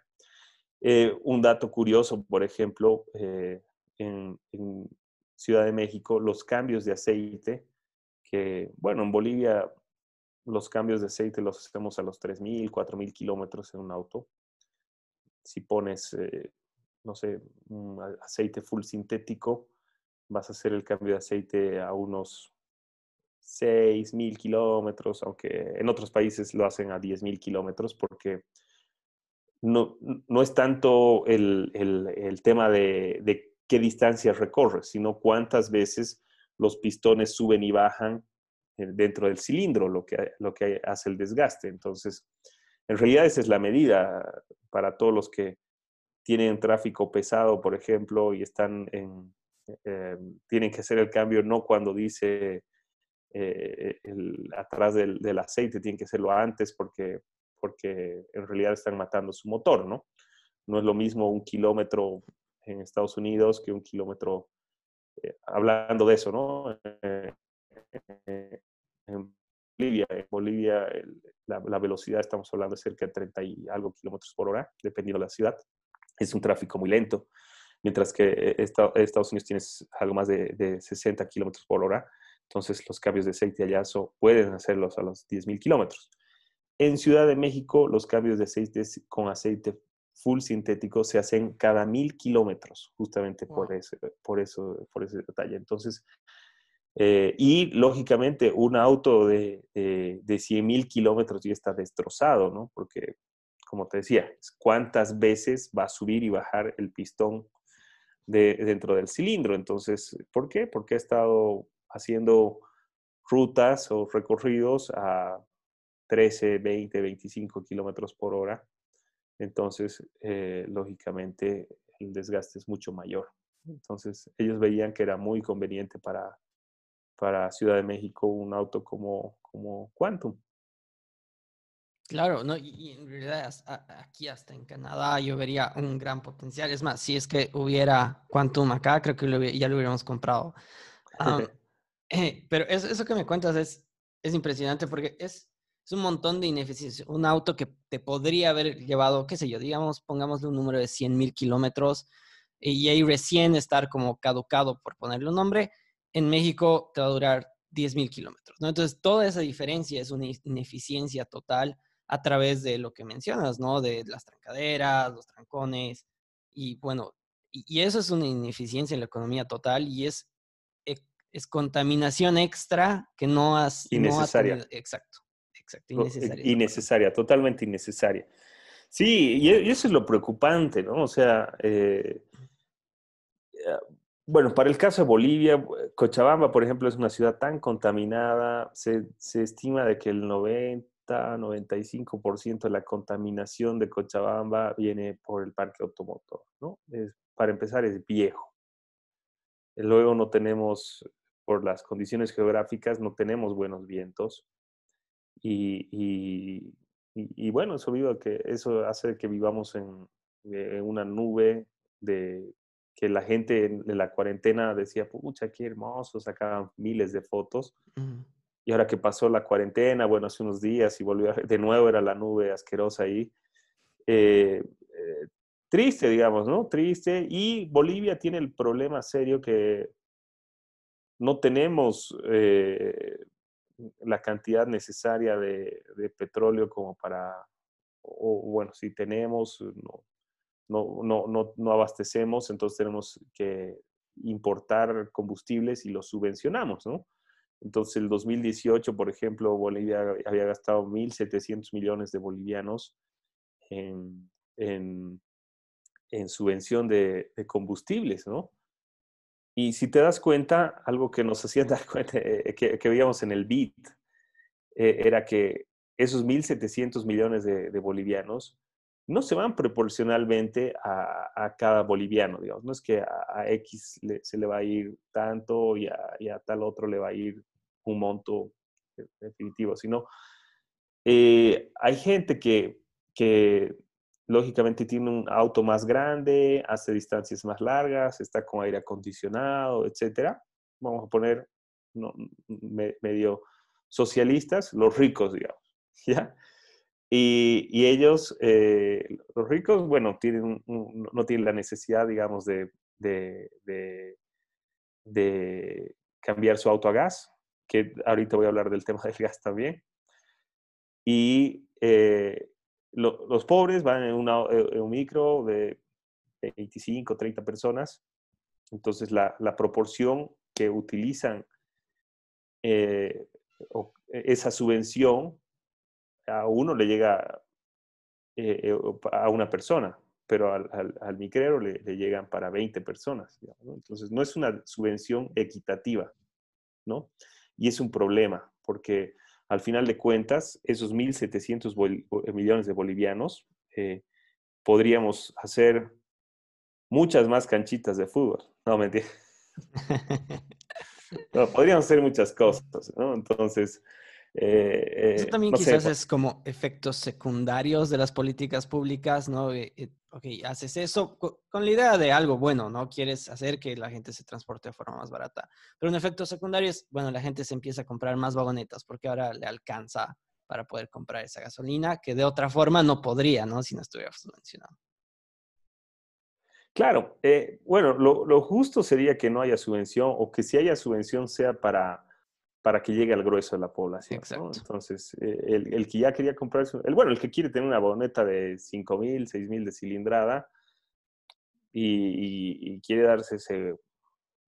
S2: Eh, un dato curioso, por ejemplo, eh, en, en, Ciudad de México, los cambios de aceite bueno, en Bolivia los cambios de aceite los hacemos a los 3.000, 4.000 kilómetros en un auto. Si pones, eh, no sé, aceite full sintético, vas a hacer el cambio de aceite a unos 6.000 kilómetros, aunque en otros países lo hacen a 10.000 kilómetros porque no, no, es tanto el, el, el tema de, de, qué distancia recorres, sino cuántas veces los pistones suben y bajan eh, dentro del cilindro, lo que, lo que hace el desgaste. Entonces, en realidad esa es la medida para todos los que tienen tráfico pesado, por ejemplo, y están en, eh, tienen que hacer el cambio no cuando dice eh, atrás del, del, aceite, tienen que hacerlo antes porque, porque en realidad están matando su motor, ¿no? No es lo mismo un kilómetro en Estados Unidos que un kilómetro, hablando de eso, ¿no? en Bolivia, en Bolivia la, velocidad estamos hablando de cerca de 30 y algo kilómetros por hora, dependiendo de la ciudad es un tráfico muy lento, mientras que eh, Estados Unidos tiene algo más de, 60 kilómetros por hora, entonces los cambios de aceite allá pueden hacerlos a los 10.000 kilómetros. En Ciudad de México, los cambios de aceite con aceite full sintético se hacen cada mil kilómetros, justamente por, ese, por, eso, por ese detalle. Entonces, eh, y lógicamente un auto de, de, de 100 mil kilómetros ya está destrozado, ¿no? Porque como te decía, cuántas veces va a subir y bajar el pistón de, dentro del cilindro. Entonces, ¿por qué? Porque ha estado haciendo rutas o recorridos a 13, 20, 25 kilómetros por hora. Entonces, eh, lógicamente, el desgaste es mucho mayor. Entonces, ellos veían que era muy conveniente para, para Ciudad de México un auto como, como Quantum.
S1: Claro, no, y, en realidad aquí hasta en Canadá yo vería un gran potencial. Es más, si es que hubiera Quantum acá, creo que ya lo hubiéramos comprado. Eh, pero eso, eso, que me cuentas es, es impresionante porque es, es un montón de ineficiencia. Un auto que te podría haber llevado, qué sé yo, digamos, pongámosle un número de 100 mil kilómetros y ahí recién estar como caducado, por ponerle un nombre, en México te va a durar 10 mil kilómetros. ¿no? Entonces, toda esa diferencia es una ineficiencia total a través de lo que mencionas, ¿no? De las trancaderas, los trancones, y bueno, y, eso es una ineficiencia en la economía total y es, e, es contaminación extra que no has...
S2: Innecesaria.
S1: exacto, exacto,
S2: innecesaria. Innecesaria, totalmente innecesaria. Sí, y eso es lo preocupante, ¿no? O sea, eh, eh, bueno, para el caso de Bolivia, Cochabamba, por ejemplo, es una ciudad tan contaminada, se, se estima de que el 90 95% de la contaminación de Cochabamba viene por el parque automotor, ¿no? para empezar, es viejo. Luego no tenemos, por las condiciones geográficas, no tenemos buenos vientos. Y, y, bueno, eso, vivo que, eso hace que vivamos en, una nube de que la gente en, la cuarentena decía, pucha, qué hermoso, sacaban miles de fotos. Y ahora que pasó la cuarentena, bueno, hace unos días y volvió de nuevo, era la nube asquerosa ahí. Eh, eh, triste, digamos, ¿no? Triste. Y Bolivia tiene el problema serio que no tenemos eh, la cantidad necesaria de, petróleo como para, o, bueno, si tenemos, no, no, no, no, no abastecemos, entonces tenemos que importar combustibles y los subvencionamos, ¿no? Entonces, el 2018, por ejemplo, Bolivia había gastado 1.700 millones de bolivianos en, en, subvención de, combustibles, ¿no? Y si te das cuenta, algo que nos hacían dar cuenta, eh, que, que veíamos en el BIT, eh, era que esos 1.700 millones de, bolivianos no se van proporcionalmente a, cada boliviano, digamos. No es que a, X se le va a ir tanto y y a, tal otro le va a ir un monto definitivo, sino eh, hay gente que, que lógicamente tiene un auto más grande, hace distancias más largas, está con aire acondicionado, etcétera. Vamos a poner medio socialistas, los ricos, digamos, ¿ya? Y, y ellos, eh, los ricos, bueno, tienen no tienen la necesidad, digamos, de, de, de, de cambiar su auto a gas, que ahorita voy a hablar del tema del gas también. Y eh, los pobres van en, eh, un micro de 25, 30 personas. Entonces, la, la proporción que utilizan eh, esa subvención a uno le llega a una persona, pero al, al, micrero le, le, llegan para 20 personas. Entonces, no es una subvención equitativa, ¿no? Y es un problema, porque al final de cuentas, esos 1.700 millones de bolivianos, eh, podríamos hacer muchas más canchitas de fútbol. No, mentira. no, podrían ser muchas cosas, ¿no? Entonces,
S1: eh, Eso también quizás es como efectos secundarios de las políticas públicas, ¿no? Eh, eh, ok, haces eso con, la idea de algo bueno, ¿no? Quieres hacer que la gente se transporte de forma más barata. Pero un efecto secundario es, bueno, la gente se empieza a comprar más vagonetas porque ahora le alcanza para poder comprar esa gasolina que de otra forma no podría, ¿no? Si no estuviera subvencionado.
S2: Claro, bueno, lo, lo, justo sería que no haya subvención o que si haya subvención sea para para que llegue al grueso de la población. Entonces, eh, el, que ya quería comprar, el, bueno, el que quiere tener una boneta de 5 mil, 6 mil de cilindrada y, quiere darse ese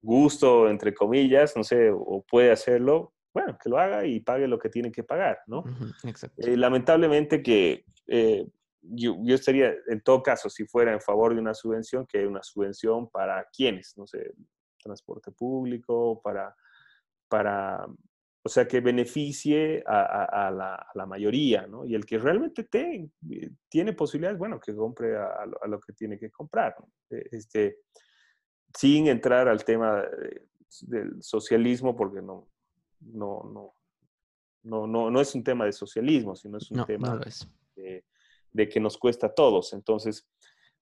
S2: gusto, entre comillas, no sé, o puede hacerlo, bueno, que lo haga y pague lo que tiene que pagar, ¿no? Eh, lamentablemente que eh, yo, yo, estaría, en todo caso, si fuera en favor de una subvención, que una subvención para quienes, no sé, transporte público, para para, o sea, que beneficie a, la, mayoría, ¿no? Y el que realmente eh, tiene posibilidades, bueno, que compre a, lo que tiene que comprar, e, Este, sin entrar al tema del socialismo, porque no, no, no, no, no, es un tema de socialismo, sino es un tema de, de, que nos cuesta a todos. Entonces,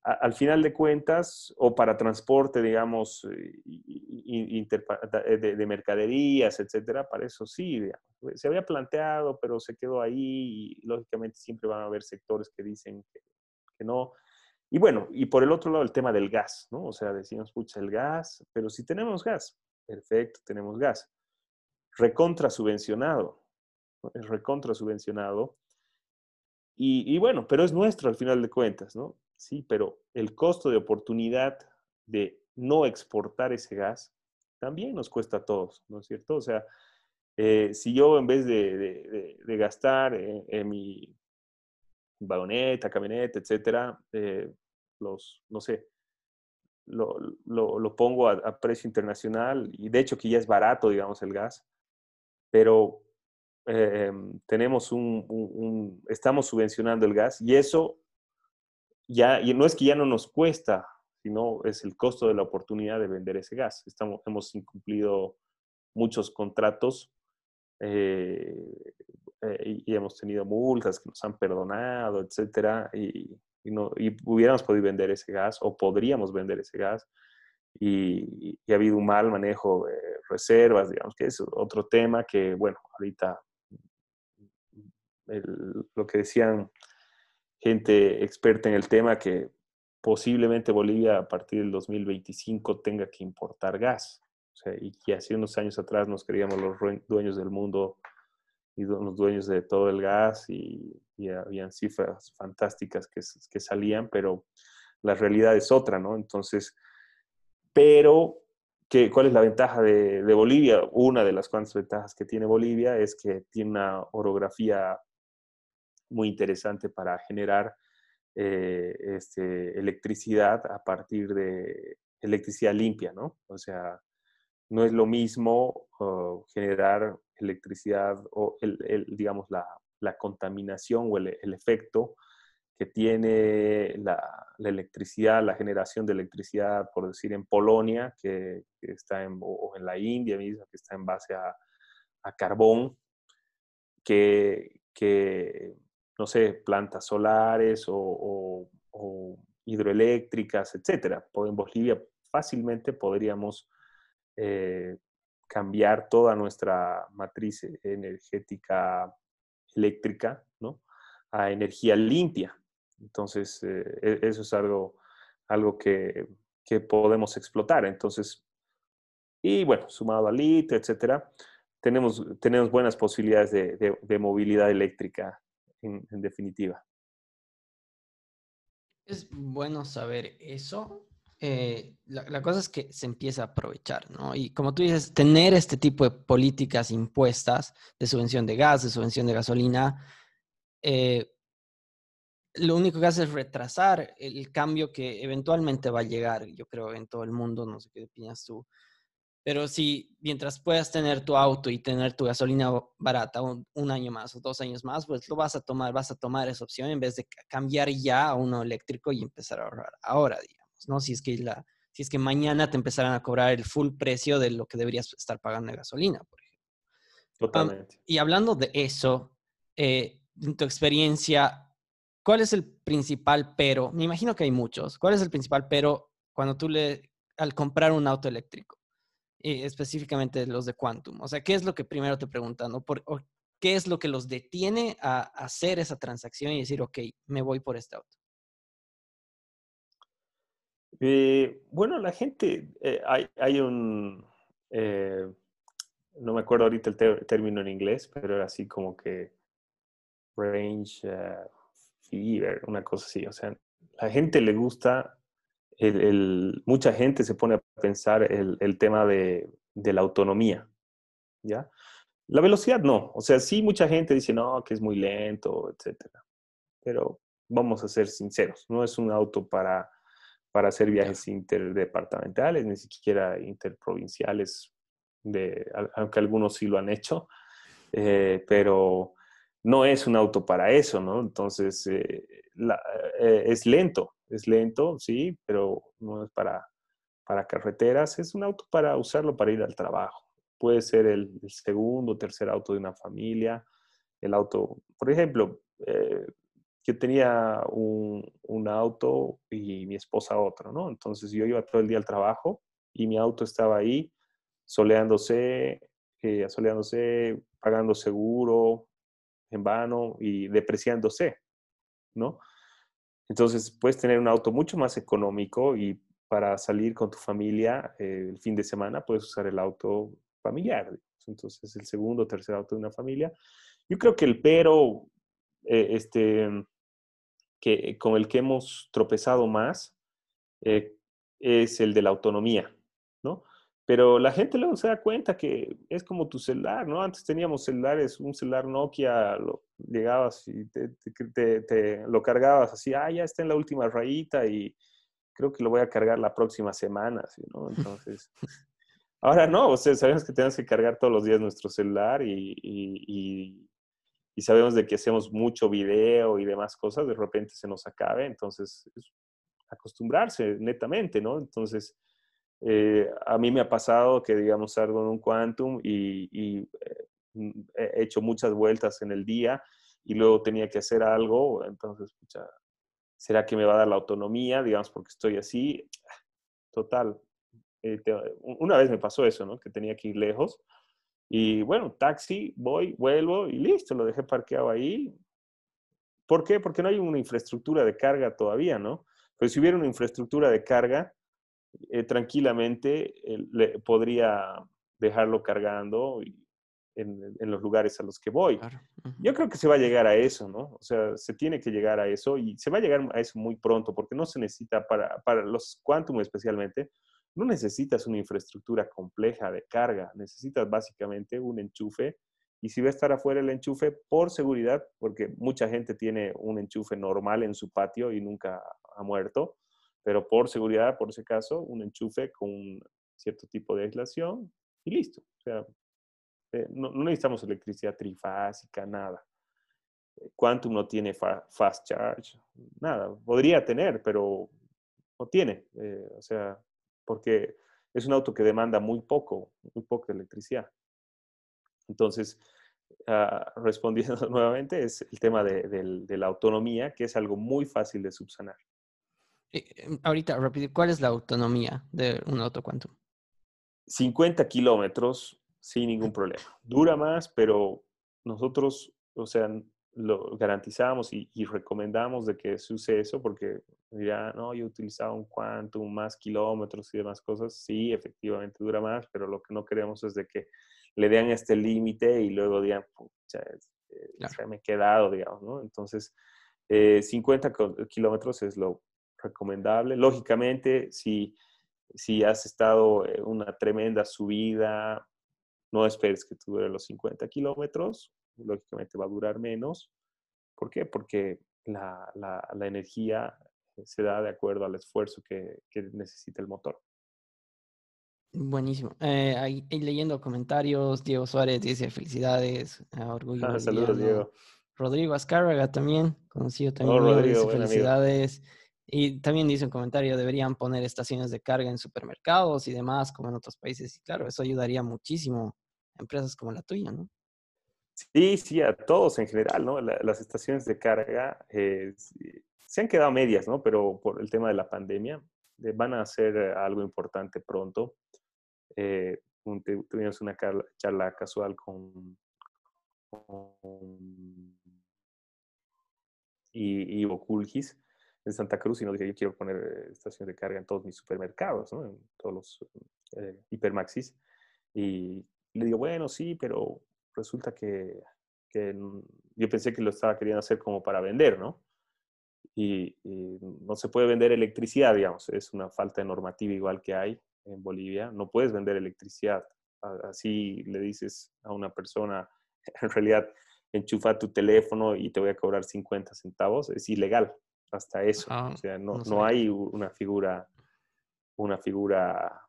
S2: al final de cuentas, o para transporte, digamos, eh, eh, de, mercaderías, etcétera, para eso sí, se había planteado, pero se quedó ahí y lógicamente siempre van a haber sectores que dicen que, no. Y bueno, y por el otro lado, el tema del gas, ¿no? O sea, decimos, pucha, el gas, pero si tenemos gas, perfecto, tenemos gas. Recontra subvencionado, recontra subvencionado. Y, bueno, pero es nuestro al final de cuentas, ¿no? Sí, pero el costo de oportunidad de no exportar ese gas también nos cuesta a todos, ¿no es cierto? O sea, eh, si yo en vez de, gastar en, mi vagoneta, camioneta, etcétera, eh, los, no sé, lo, pongo a, precio internacional y de hecho que ya es barato, digamos, el gas, pero em, tenemos un, estamos subvencionando el gas y eso ya, y no es que ya no nos cuesta, sino es el costo de la oportunidad de vender ese gas. Estamos, hemos incumplido muchos contratos eh, eh, y hemos tenido multas que nos han perdonado, etcétera, y, no, y hubiéramos podido vender ese gas o podríamos vender ese gas. Y, ha habido un mal manejo de reservas, digamos, que es otro tema que, bueno, ahorita lo que decían gente experta en el tema que posiblemente Bolivia a partir del 2025 tenga que importar gas. O sea, y que hace unos años atrás nos creíamos los dueños del mundo y los dueños de todo el gas y, habían cifras fantásticas que, que, salían, pero la realidad es otra, ¿no? Entonces, pero, ¿qué, ¿cuál es la ventaja de, de Bolivia? Una de las cuantas ventajas que tiene Bolivia es que tiene una orografía muy interesante para generar eh, este, electricidad a partir de electricidad limpia, ¿no? O sea, no es lo mismo generar electricidad o, el, digamos, la, la, contaminación o el, el, efecto que tiene la, la, electricidad, la generación de electricidad, por decir, en Polonia, que, está en, o en la India misma, que está en base a, a carbón, que, que no sé, plantas solares o, hidroeléctricas, etcétera. En Bolivia fácilmente podríamos eh, cambiar toda nuestra matriz energética eléctrica ¿no? a energía limpia. Entonces, eh, e, eso es algo, algo que, podemos explotar. Entonces, y bueno, sumado al litio, etcétera, tenemos, tenemos buenas posibilidades de movilidad eléctrica en, definitiva.
S1: Es bueno saber eso. Eh, la, cosa es que se empieza a aprovechar, ¿no? Y como tú dices, tener este tipo de políticas impuestas de subvención de gas, de subvención de gasolina, eh, lo único que hace es retrasar el cambio que eventualmente va a llegar, yo creo, en todo el mundo, no sé qué opinas tú, pero si mientras puedas tener tu auto y tener tu gasolina barata un, año más o dos años más, pues lo vas a tomar, vas a tomar esa opción en vez de cambiar ya a uno eléctrico y empezar a ahorrar ahora, digamos. ¿no? Si es que la, si es que mañana te empezaran a cobrar el full precio de lo que deberías estar pagando de gasolina, por ejemplo.
S2: Totalmente.
S1: y hablando de eso, eh, en tu experiencia, ¿cuál es el principal pero? Me imagino que hay muchos. ¿Cuál es el principal pero cuando tú le, al comprar un auto eléctrico? Y específicamente los de Quantum. O sea, ¿qué es lo que primero te preguntan? Por, ¿Qué es lo que los detiene a hacer esa transacción y decir, ok, me voy por este auto?
S2: Eh, bueno, la gente, eh, hay, hay, un, eh, no me acuerdo ahorita el término en inglés, pero era así como que range fever, una cosa así. O sea, la gente le gusta, el, mucha gente se pone a pensar el, el tema de, de, la autonomía, ¿ya? La velocidad no, o sea, sí mucha gente dice, no, que es muy lento, etcétera. Pero vamos a ser sinceros, no es un auto para para hacer viajes interdepartamentales, ni siquiera interprovinciales, de, aunque algunos sí lo han hecho, eh, pero no es un auto para eso, ¿no? Entonces, eh, eh, es lento, es lento, sí, pero no es para, para carreteras, es un auto para usarlo para ir al trabajo. Puede ser el, segundo o tercer auto de una familia, el auto, por ejemplo, yo tenía un, auto y mi esposa otro, ¿no? Entonces yo iba todo el día al trabajo y mi auto estaba ahí soleándose, eh, asoleándose, pagando seguro en vano y depreciándose, ¿no? Entonces puedes tener un auto mucho más económico y para salir con tu familia eh, el fin de semana puedes usar el auto familiar. Entonces el segundo o tercer auto de una familia. Yo creo que el pero eh, este, que, con el que hemos tropezado más eh, es el de la autonomía, ¿no? Pero la gente luego se da cuenta que es como tu celular, ¿no? Antes teníamos celulares, un celular Nokia, lo llegabas y te, lo cargabas así, ah, ya está en la última rayita y creo que lo voy a cargar la próxima semana, ¿no? Entonces, ahora no, o sea, sabemos que tenemos que cargar todos los días nuestro celular y y sabemos de que hacemos mucho video y demás cosas, de repente se nos acabe, entonces acostumbrarse netamente, ¿no? Entonces, eh, a mí me ha pasado que, digamos, salgo en un quantum y, eh, mm, he hecho muchas vueltas en el día y luego tenía que hacer algo, entonces, escucha, ¿será que me va a dar la autonomía, digamos, porque estoy así? Total. Eh, una vez me pasó eso, ¿no? Que tenía que ir lejos y bueno, taxi, voy, vuelvo y listo, lo dejé parqueado ahí. ¿Por qué? Porque no hay una infraestructura de carga todavía, ¿no? Pero si hubiera una infraestructura de carga, eh, tranquilamente eh, le, podría dejarlo cargando en, en, los lugares a los que voy. Yo creo que se va a llegar a eso, ¿no? O sea, se tiene que llegar a eso y se va a llegar a eso muy pronto porque no se necesita para, para los Quantum especialmente, no necesitas una infraestructura compleja de carga, necesitas básicamente un enchufe y si va a estar afuera el enchufe por seguridad, porque mucha gente tiene un enchufe normal en su patio y nunca ha muerto, pero por seguridad, por ese caso, un enchufe con un cierto tipo de aislación y listo. O sea, eh, no, necesitamos electricidad trifásica, nada. Eh, Quantum no tiene fast charge, nada. Podría tener, pero no tiene. Eh, o sea, porque es un auto que demanda muy poco, muy poca electricidad. Entonces, ah, respondiendo nuevamente, es el tema de, la autonomía, que es algo muy fácil de subsanar.
S1: Eh, em, ahorita, rápido, ¿cuál es la autonomía de un auto Quantum?
S2: 50 kilómetros sin ningún problema. Dura más, pero nosotros, o sea, lo garantizamos y, recomendamos de que se use eso porque ya, no, yo he utilizado un quantum, más kilómetros y demás cosas. Sí, efectivamente dura más, pero lo que no queremos es de que le den este límite y luego digan, ya, eh, me he quedado, digamos, ¿no? Entonces, 50 eh, kilómetros es lo recomendable. Lógicamente, si, si has estado en una tremenda subida, no esperes que dure los 50 kilómetros, lógicamente va a durar menos. ¿Por qué? Porque la, la, energía se da de acuerdo al esfuerzo que, que necesita el motor.
S1: Buenísimo. Eh, ahí, leyendo comentarios, Diego Suárez dice felicidades, orgullo.
S2: Ah, saludos, Diego.
S1: Rodrigo Azcárraga también, conocido también. Oh, Rodrigo, felicidades. Y también dice un comentario, deberían poner estaciones de carga en supermercados y demás, como en otros países. Y claro, eso ayudaría muchísimo a empresas como la tuya, ¿no?
S2: Sí, sí, a todos en general, ¿no? las estaciones de carga eh, se han quedado medias, ¿no? Pero por el tema de la pandemia eh, van a ser algo importante pronto. Eh, tuvimos una charla casual con, con Ivo Kulgis en Santa Cruz y nos dije, yo quiero poner eh, estaciones de carga en todos mis supermercados, ¿no? en todos los eh, hipermaxis. Y le digo, bueno, sí, pero resulta que, que, yo pensé que lo estaba queriendo hacer como para vender, ¿no? Y, no se puede vender electricidad, digamos, es una falta de normativa igual que hay en Bolivia. No puedes vender electricidad. Así le dices a una persona, en realidad, enchufa tu teléfono y te voy a cobrar 50 centavos, es ilegal hasta eso. Ah, o sea, no, no, hay una figura, una figura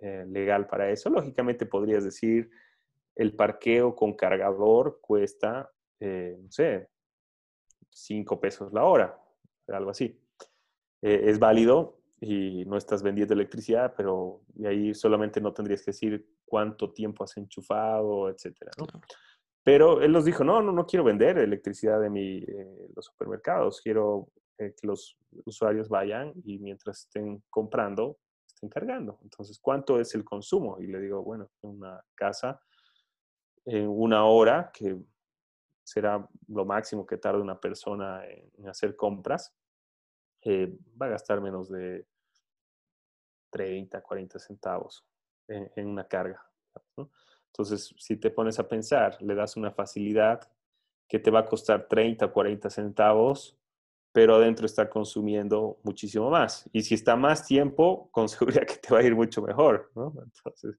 S2: eh, legal para eso. Lógicamente podrías decir, el parqueo con cargador cuesta, eh, no sé, 5 pesos la hora, algo así. Eh, es válido y no estás vendiendo electricidad, pero ahí solamente no tendrías que decir cuánto tiempo has enchufado, etcétera, ¿no? Pero él nos dijo, no, no, no quiero vender electricidad de mi, los supermercados, quiero eh, que los usuarios vayan y mientras estén comprando, estén cargando. Entonces, ¿cuánto es el consumo? Y le digo, bueno, en una casa, en una hora, que será lo máximo que tarde una persona en, hacer compras, eh, va a gastar menos de 30, 40 centavos en, una carga. Entonces, si te pones a pensar, le das una facilidad que te va a costar 30, 40 centavos pero adentro está consumiendo muchísimo más. Y si está más tiempo, con seguridad que te va a ir mucho mejor, ¿no? Entonces,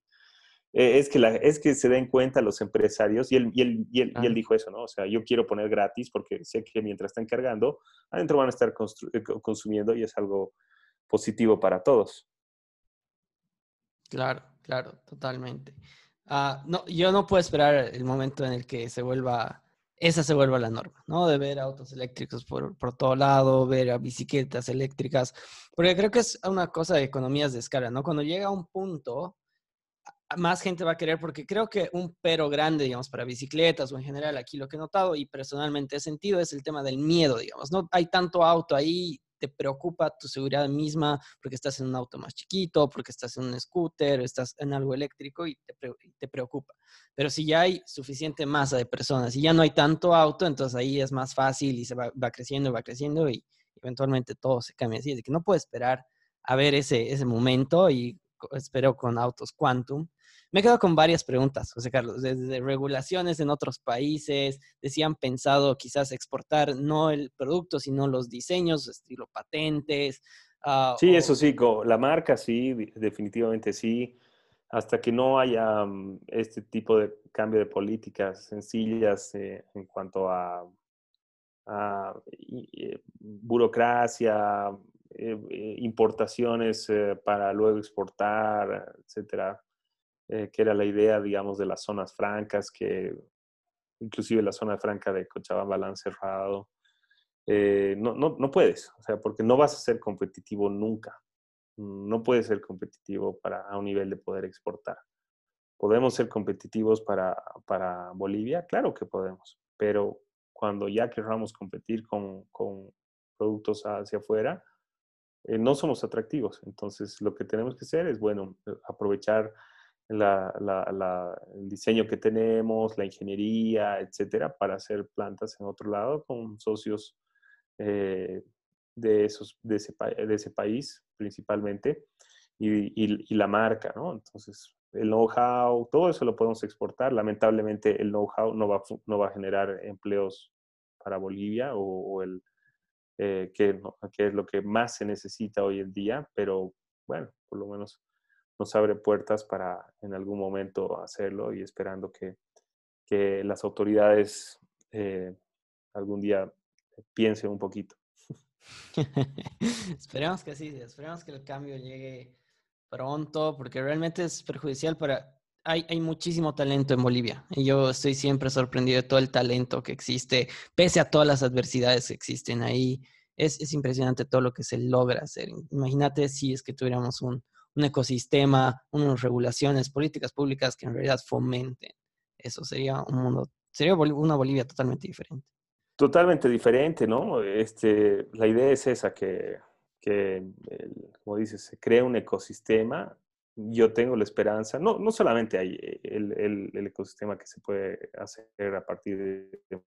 S2: eh, es, que la, es que se den cuenta los empresarios, y él, y, él, y, él, y él, dijo eso, ¿no? O sea, yo quiero poner gratis porque sé que mientras están cargando, adentro van a estar eh, consumiendo y es algo positivo para todos.
S1: Claro, claro, totalmente. Uh, no, yo no puedo esperar el momento en el que se vuelva esa se vuelve la norma, ¿no? De ver autos eléctricos por, por todo lado, ver a bicicletas eléctricas, porque creo que es una cosa de economías de escala, ¿no? Cuando llega a un punto, más gente va a querer, porque creo que un pero grande, digamos, para bicicletas o en general aquí lo que he notado y personalmente he sentido es el tema del miedo, digamos, ¿no? Hay tanto auto ahí te preocupa tu seguridad misma porque estás en un auto más chiquito, porque estás en un scooter, estás en algo eléctrico y te, preocupa. Pero si ya hay suficiente masa de personas y ya no hay tanto auto, entonces ahí es más fácil y se va, va creciendo, va creciendo y eventualmente todo se cambia así. Es que no puedo esperar a ver ese, ese momento y espero con autos quantum me quedo con varias preguntas, José Carlos, desde regulaciones en otros países, decían pensado quizás exportar no el producto, sino los diseños, estilo patentes.
S2: Uh, sí, eso sí, la marca sí, definitivamente sí. Hasta que no haya mm, este tipo de cambio de políticas sencillas eh, en cuanto a, a eh, burocracia, eh, importaciones para luego exportar, etcétera, eh, que era la idea, digamos, de las zonas francas, que inclusive la zona franca de Cochabamba la han cerrado. Eh, no, no, no, puedes, o sea, porque no vas a ser competitivo nunca. No puedes ser competitivo para, a un nivel de poder exportar. ¿Podemos ser competitivos para, para Bolivia? Claro que podemos, pero cuando ya querramos competir con, con productos hacia afuera, eh, no somos atractivos. Entonces, lo que tenemos que hacer es, bueno, aprovechar la, el diseño que tenemos, la ingeniería, etcétera, para hacer plantas en otro lado con socios eh, de, esos, de ese país principalmente y, y, la marca, ¿no? Entonces, el know-how, todo eso lo podemos exportar. Lamentablemente, el know-how no va, no va a generar empleos para Bolivia o, el, eh, que, es lo que más se necesita hoy en día, pero bueno, por lo menos nos abre puertas para en algún momento hacerlo y esperando que, que las autoridades eh, algún día piensen un poquito.
S1: esperemos que sí, esperemos que el cambio llegue pronto, porque realmente es perjudicial para... Hay, muchísimo talento en Bolivia y yo estoy siempre sorprendido de todo el talento que existe, pese a todas las adversidades que existen ahí. es, impresionante todo lo que se logra hacer. Imagínate si es que tuviéramos un, ecosistema, unas regulaciones, políticas públicas que en realidad fomenten. Eso sería un mundo, sería una Bolivia totalmente diferente.
S2: Totalmente diferente, ¿no? Este, la idea es esa, que, que como dices, se crea un ecosistema. Yo tengo la esperanza, no, no solamente hay el, el, el ecosistema que se puede hacer a partir de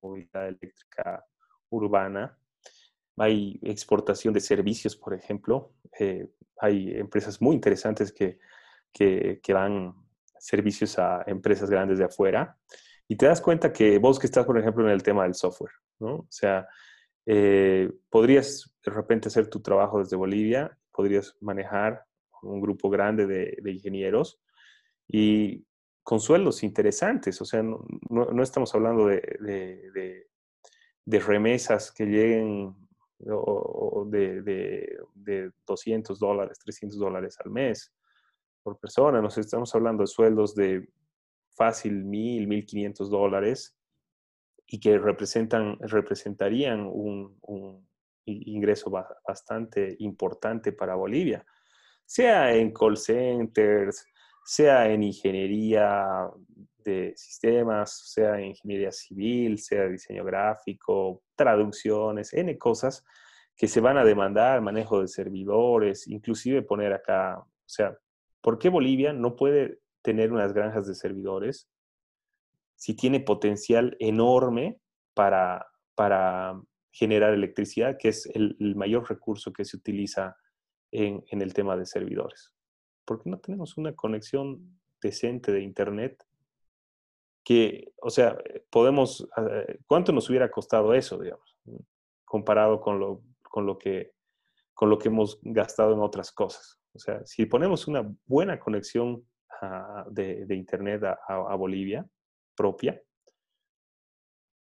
S2: movilidad eléctrica urbana, hay exportación de servicios, por ejemplo. Eh, hay empresas muy interesantes que, que, que, dan servicios a empresas grandes de afuera. Y te das cuenta que vos que estás, por ejemplo, en el tema del software, ¿no? O sea, eh, podrías de repente hacer tu trabajo desde Bolivia, podrías manejar un grupo grande de, de ingenieros y con sueldos interesantes. O sea, no, no, estamos hablando de, de, de, remesas que lleguen o, de, de, 200 dólares, 300 dólares al mes por persona. Nos estamos hablando de sueldos de fácil 1000, 1500 dólares y que representan, representarían un, un ingreso bastante importante para Bolivia, sea en call centers, sea en ingeniería de sistemas, sea en ingeniería civil, sea diseño gráfico, traducciones, N cosas que se van a demandar, manejo de servidores, inclusive poner acá, o sea, ¿por qué Bolivia no puede tener unas granjas de servidores si tiene potencial enorme para, para generar electricidad, que es el, mayor recurso que se utiliza en, el tema de servidores? ¿por qué no tenemos una conexión decente de Internet? Que, o sea, podemos, eh, ¿cuánto nos hubiera costado eso, digamos, comparado con lo, con lo, que, con lo que hemos gastado en otras cosas? O sea, si ponemos una buena conexión ah, de, Internet a, Bolivia propia,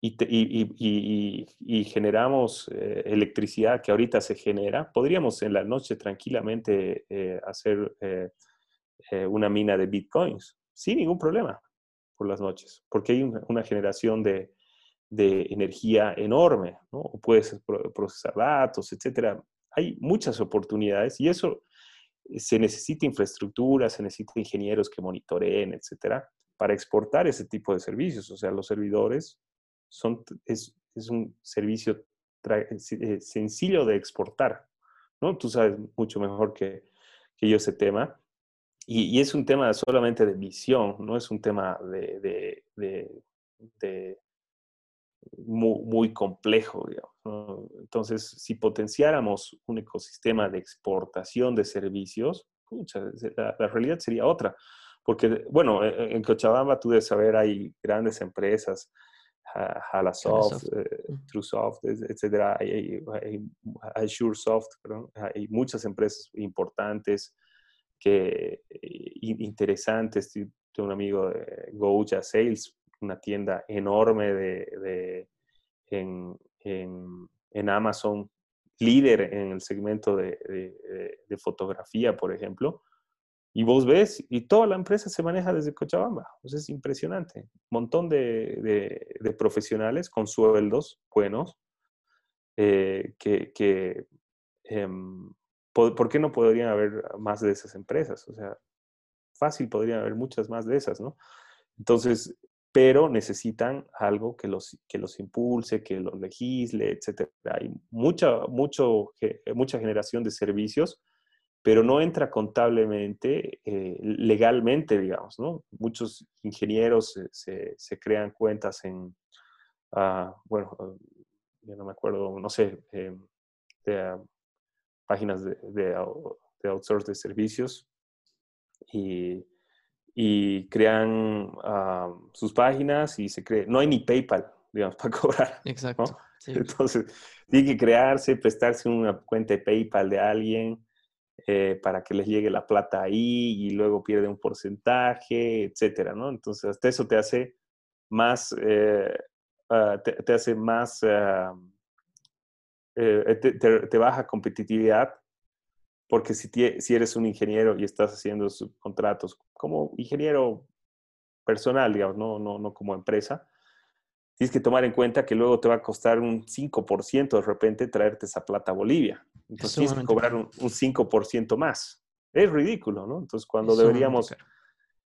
S2: y, generamos eh, electricidad que ahorita se genera, podríamos en la noche tranquilamente eh, hacer eh, una mina de bitcoins sin ningún problema por las noches, porque hay una, generación de, de, energía enorme, ¿no? O puedes procesar datos, etcétera. Hay muchas oportunidades y eso se necesita infraestructura, se necesita ingenieros que monitoreen, etcétera, para exportar ese tipo de servicios. O sea, los servidores son, es, es un servicio eh, sencillo de exportar, ¿no? Tú sabes mucho mejor que, que yo ese tema. Y, y, es un tema solamente de visión, no es un tema de, de, de, muy, complejo. Entonces, si potenciáramos un ecosistema de exportación de servicios, la, la, realidad sería otra. Porque, bueno, e, e, en Cochabamba, tú debes saber, hay grandes empresas, Halasoft, eh, TrueSoft, etcétera, hay, hay, hay muchas empresas importantes que interesantes. Tengo un amigo de Goja Sales, una tienda enorme de, en, en, Amazon, líder en el segmento de, de fotografía, por ejemplo, y vos ves, y toda la empresa se maneja desde Cochabamba. es impresionante. Montón de, profesionales con sueldos buenos eh, que em, ¿por, qué no podrían haber más de esas empresas? O sea, fácil podrían haber muchas más de esas, ¿no? Entonces, pero necesitan algo que los, que los impulse, que los legisle, etc. Hay mucha, mucho, mucha generación de servicios pero no entra contablemente, eh, legalmente, digamos, ¿no? Muchos ingenieros se, se, crean cuentas en, uh, bueno, ya no me acuerdo, no sé, eh, de, uh, páginas de, de, de, outsource de servicios y, y crean uh, sus páginas y se cree, no hay ni PayPal, digamos, para cobrar. Exacto. Entonces, tiene que crearse, prestarse una cuenta de PayPal de alguien eh, para que les llegue la plata ahí y luego pierde un porcentaje, etcétera, ¿no? Entonces, hasta eso te hace más, eh, ah, te, hace más, ah, eh, te, baja competitividad, porque si, si eres un ingeniero y estás haciendo contratos como ingeniero personal, digamos, no, no, no como empresa, tienes que tomar en cuenta que luego te va a costar un 5% de repente traerte esa plata a Bolivia. Entonces tienes que cobrar un, 5% más. Es ridículo, ¿no? Entonces cuando deberíamos...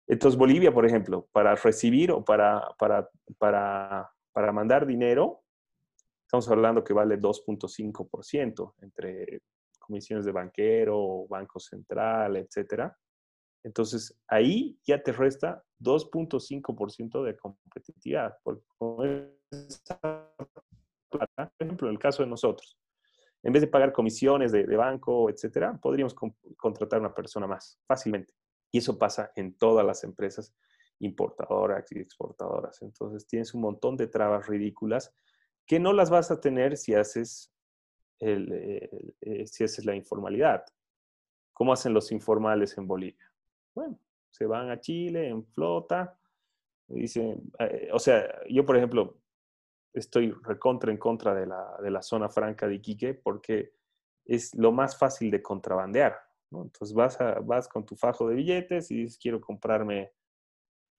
S2: Entonces Bolivia, por ejemplo, para recibir o para, para, para, para mandar dinero, estamos hablando que vale 2.5% entre comisiones de banquero, banco central, etcétera. Entonces, ahí ya te resta 2.5% de competitividad. Por ejemplo, en el caso de nosotros, en vez de pagar comisiones de, banco, etcétera, podríamos contratar una persona más fácilmente. Y eso pasa en todas las empresas importadoras y exportadoras. Entonces, tienes un montón de trabas ridículas que no las vas a tener si haces, eh, si haces la informalidad. ¿Cómo hacen los informales en Bolivia? Bueno, se van a Chile en flota. Dicen, eh, o sea, yo por ejemplo estoy recontra en contra de la, de la zona franca de Iquique porque es lo más fácil de contrabandear. Entonces vas, vas con tu fajo de billetes y dices, quiero comprarme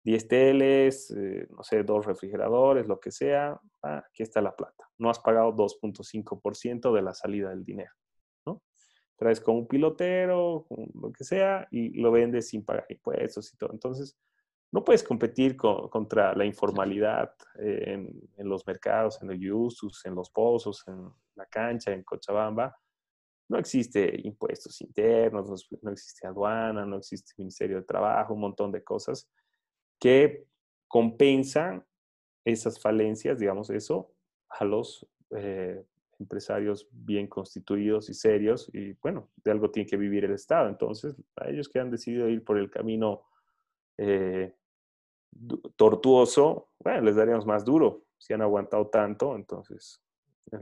S2: 10 teles, eh, no sé, dos refrigeradores, lo que sea. Ah, aquí está la plata. No has pagado 2.5% de la salida del dinero traes con un pilotero, lo que sea, y lo vendes sin pagar impuestos y todo. Entonces, no puedes competir contra la informalidad en, los mercados, en los yusus, en los pozos, en la cancha, en Cochabamba. No existe impuestos internos, no existe aduana, no existe Ministerio de Trabajo, un montón de cosas que compensan esas falencias, digamos eso, a los eh, empresarios bien constituidos y serios, y bueno, de algo tiene que vivir el Estado. Entonces, a ellos que han decidido ir por el camino eh, tortuoso, bueno, les daremos más duro. Si han aguantado tanto, entonces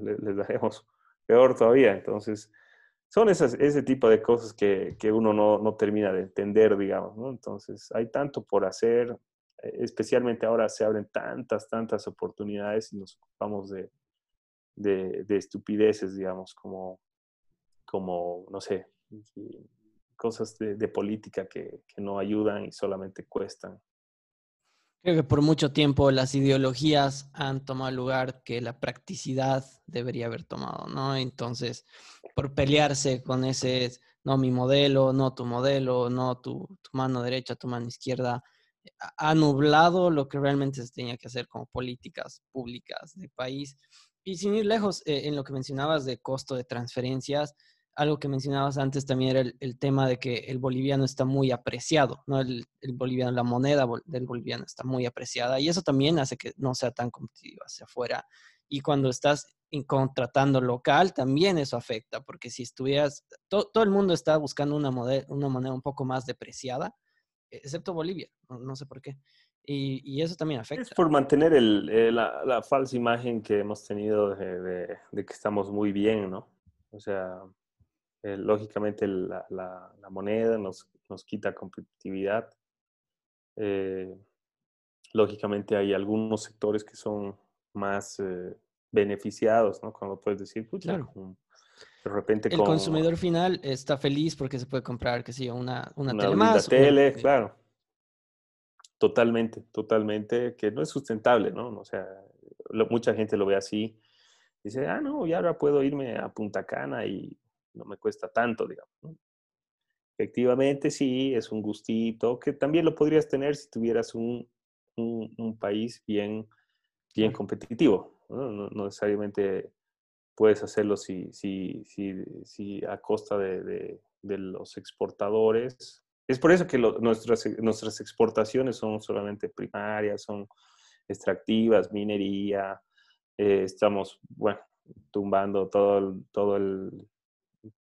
S2: les, daremos peor todavía. Entonces, son esas, ese tipo de cosas que, que uno no, no, termina de entender, digamos, ¿no? Entonces, hay tanto por hacer, eh, especialmente ahora se abren tantas, tantas oportunidades y nos ocupamos de, de, estupideces, digamos, como, como, no sé, cosas de, política que, no ayudan y solamente cuestan.
S1: Creo que por mucho tiempo las ideologías han tomado lugar que la practicidad debería haber tomado, ¿no? Entonces, por pelearse con ese, no mi modelo, no tu modelo, no tu, tu mano derecha, tu mano izquierda, ha nublado lo que realmente se tenía que hacer como políticas públicas de país y sin ir lejos, eh, en lo que mencionabas de costo de transferencias, algo que mencionabas antes también era el, tema de que el boliviano está muy apreciado, ¿no? El, boliviano, la moneda del boliviano está muy apreciada y eso también hace que no sea tan competitivo hacia afuera. Y cuando estás contratando local, también eso afecta, porque si estuvieras, todo el mundo está buscando una, una moneda un poco más depreciada, excepto Bolivia, no sé por qué. Y, eso también afecta.
S2: Es por mantener el, eh, la, falsa imagen que hemos tenido de, que estamos muy bien, ¿no? O sea, eh, lógicamente la, la, moneda nos, nos, quita competitividad. Eh, lógicamente hay algunos sectores que son más beneficiados, ¿no? Cuando puedes decir, claro. de repente
S1: el consumidor final está feliz porque se puede comprar, sé yo, una, una,
S2: una tele más. tele, claro Totalmente, totalmente, que no es sustentable, ¿no? O sea, mucha gente lo ve así. Dice, ah, no, ya ahora puedo irme a Punta Cana y no me cuesta tanto, digamos. Efectivamente, sí, es un gustito, que también lo podrías tener si tuvieras un, un, país bien, bien competitivo. ¿no? necesariamente puedes hacerlo si, si, si, si a costa de, de, de los exportadores es por eso que nuestras, nuestras exportaciones son solamente primarias, son extractivas, minería, eh, estamos, bueno, tumbando todo el, todo el,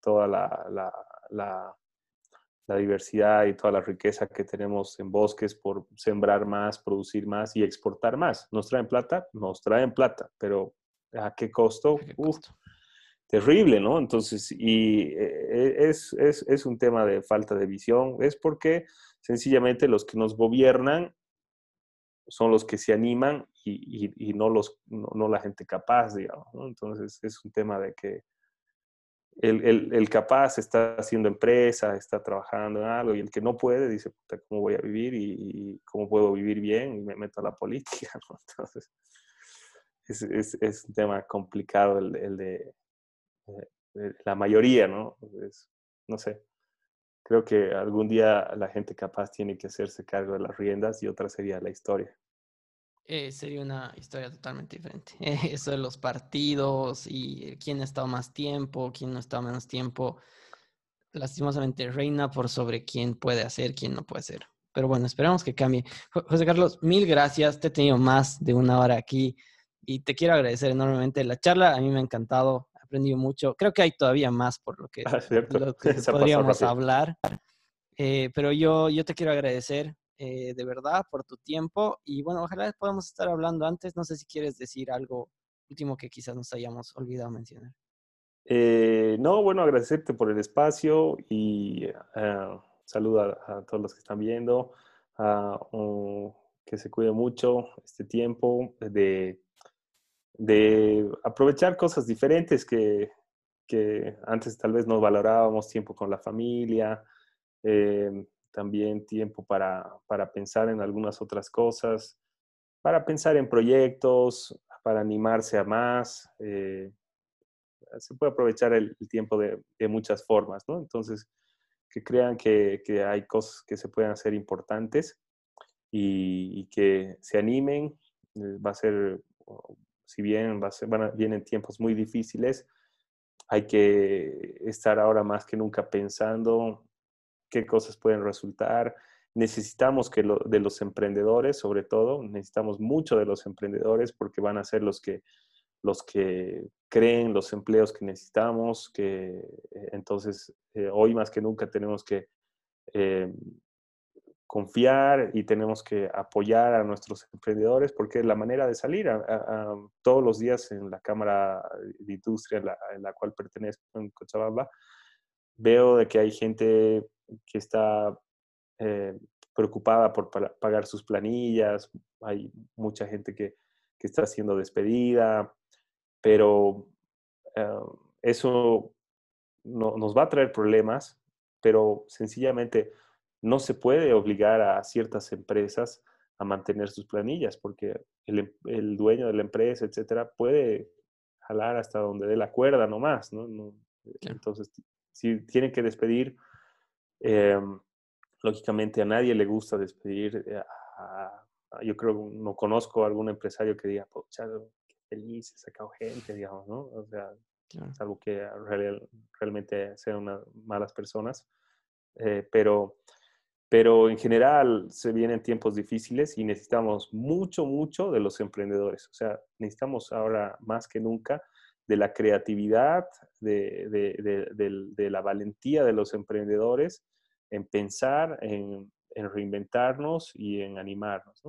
S2: toda la, la, la, la, diversidad y toda la riqueza que tenemos en bosques por sembrar más, producir más y exportar más. ¿Nos traen plata? Nos traen plata, pero ¿a qué costo? Uf, terrible, ¿no? Entonces, y eh, es, es, es, un tema de falta de visión, es porque sencillamente los que nos gobiernan son los que se animan y, y, no, los, no, la gente capaz, digamos. Entonces, es un tema de que el, el, el, capaz está haciendo empresa, está trabajando en algo, y el que no puede dice, ¿cómo voy a vivir y, cómo puedo vivir bien? Y me meto a la política, ¿no? Entonces, es, es, un tema complicado el, de, eh, la mayoría, ¿no? no sé. Creo que algún día la gente capaz tiene que hacerse cargo de las riendas y otra sería la historia.
S1: Eh, sería una historia totalmente diferente. eso de los partidos y quién ha estado más tiempo, quién no ha estado menos tiempo, lastimosamente reina por sobre quién puede hacer, quién no puede hacer. Pero bueno, esperamos que cambie. José Carlos, mil gracias. Te he tenido más de una hora aquí y te quiero agradecer enormemente la charla. A mí me ha encantado, aprendido mucho. Creo que hay todavía más por lo que, ah, podríamos hablar. Eh, pero yo, yo te quiero agradecer eh, de verdad por tu tiempo y bueno, ojalá podamos estar hablando antes. No sé si quieres decir algo último que quizás nos hayamos olvidado mencionar.
S2: Eh, no, bueno, agradecerte por el espacio y uh, saludo a, todos los que están viendo, que se cuide mucho este tiempo de, de aprovechar cosas diferentes que, que, antes tal vez no valorábamos, tiempo con la familia, eh, también tiempo para, para pensar en algunas otras cosas, para pensar en proyectos, para animarse a más. Eh, se puede aprovechar el, tiempo de, muchas formas, ¿no? Entonces, que crean que, hay cosas que se pueden hacer importantes y, que se animen. Eh, va a ser, si bien va a van vienen tiempos muy difíciles, hay que estar ahora más que nunca pensando qué cosas pueden resultar. Necesitamos que de los emprendedores, sobre todo, necesitamos mucho de los emprendedores porque van a ser los que los que creen los empleos que necesitamos, que eh, entonces eh, hoy más que nunca tenemos que eh, confiar y tenemos que apoyar a nuestros emprendedores porque es la manera de salir. todos los días en la Cámara de Industria en la, cual pertenezco en Cochabamba, veo de que hay gente que está preocupada por pagar sus planillas, hay mucha gente que, que está siendo despedida, pero eh, eso no, nos va a traer problemas, pero sencillamente no se puede obligar a ciertas empresas a mantener sus planillas, porque el, em, el dueño de la empresa, etcétera, puede jalar hasta donde dé la cuerda nomás, ¿no? no Entonces, si tienen que despedir, eh, lógicamente a nadie le gusta despedir. Eh, yo creo, no conozco a algún empresario que diga, feliz, he sacado gente, digamos, ¿no? O sea, salvo que realmente sean unas malas personas. Eh, pero, pero en general se vienen tiempos difíciles y necesitamos mucho, mucho de los emprendedores. O sea, necesitamos ahora más que nunca de la creatividad, de, de, la valentía de los emprendedores en pensar, en, en reinventarnos y en animarnos.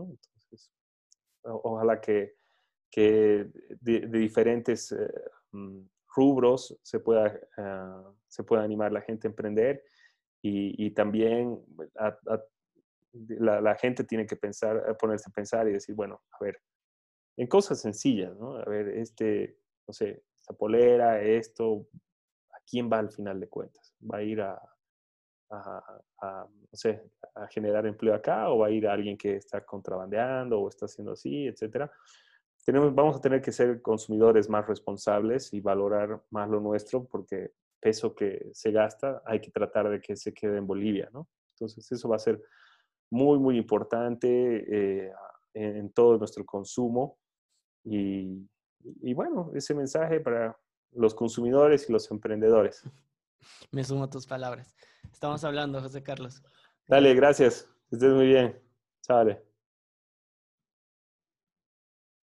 S2: ojalá que, que de, diferentes eh, mm, rubros se pueda, ah, se pueda animar la gente a emprender y, también la, gente tiene que pensar, ponerse a pensar y decir, bueno, a ver, en cosas sencillas, ¿no? A ver, este, no sé, esta polera, esto, ¿a quién va al final de cuentas? ¿Va a ir a, a, no sé, a generar empleo acá o va a ir a alguien que está contrabandeando o está haciendo así, etcétera? vamos a tener que ser consumidores más responsables y valorar más lo nuestro porque peso que se gasta hay que tratar de que se quede en Bolivia, ¿no? Entonces eso va a ser muy, muy importante eh, en, todo nuestro consumo y, y bueno, ese mensaje para los consumidores y los emprendedores.
S1: Me sumo a tus palabras. Estamos hablando, José Carlos.
S2: Dale, gracias. Estés muy bien. Chale.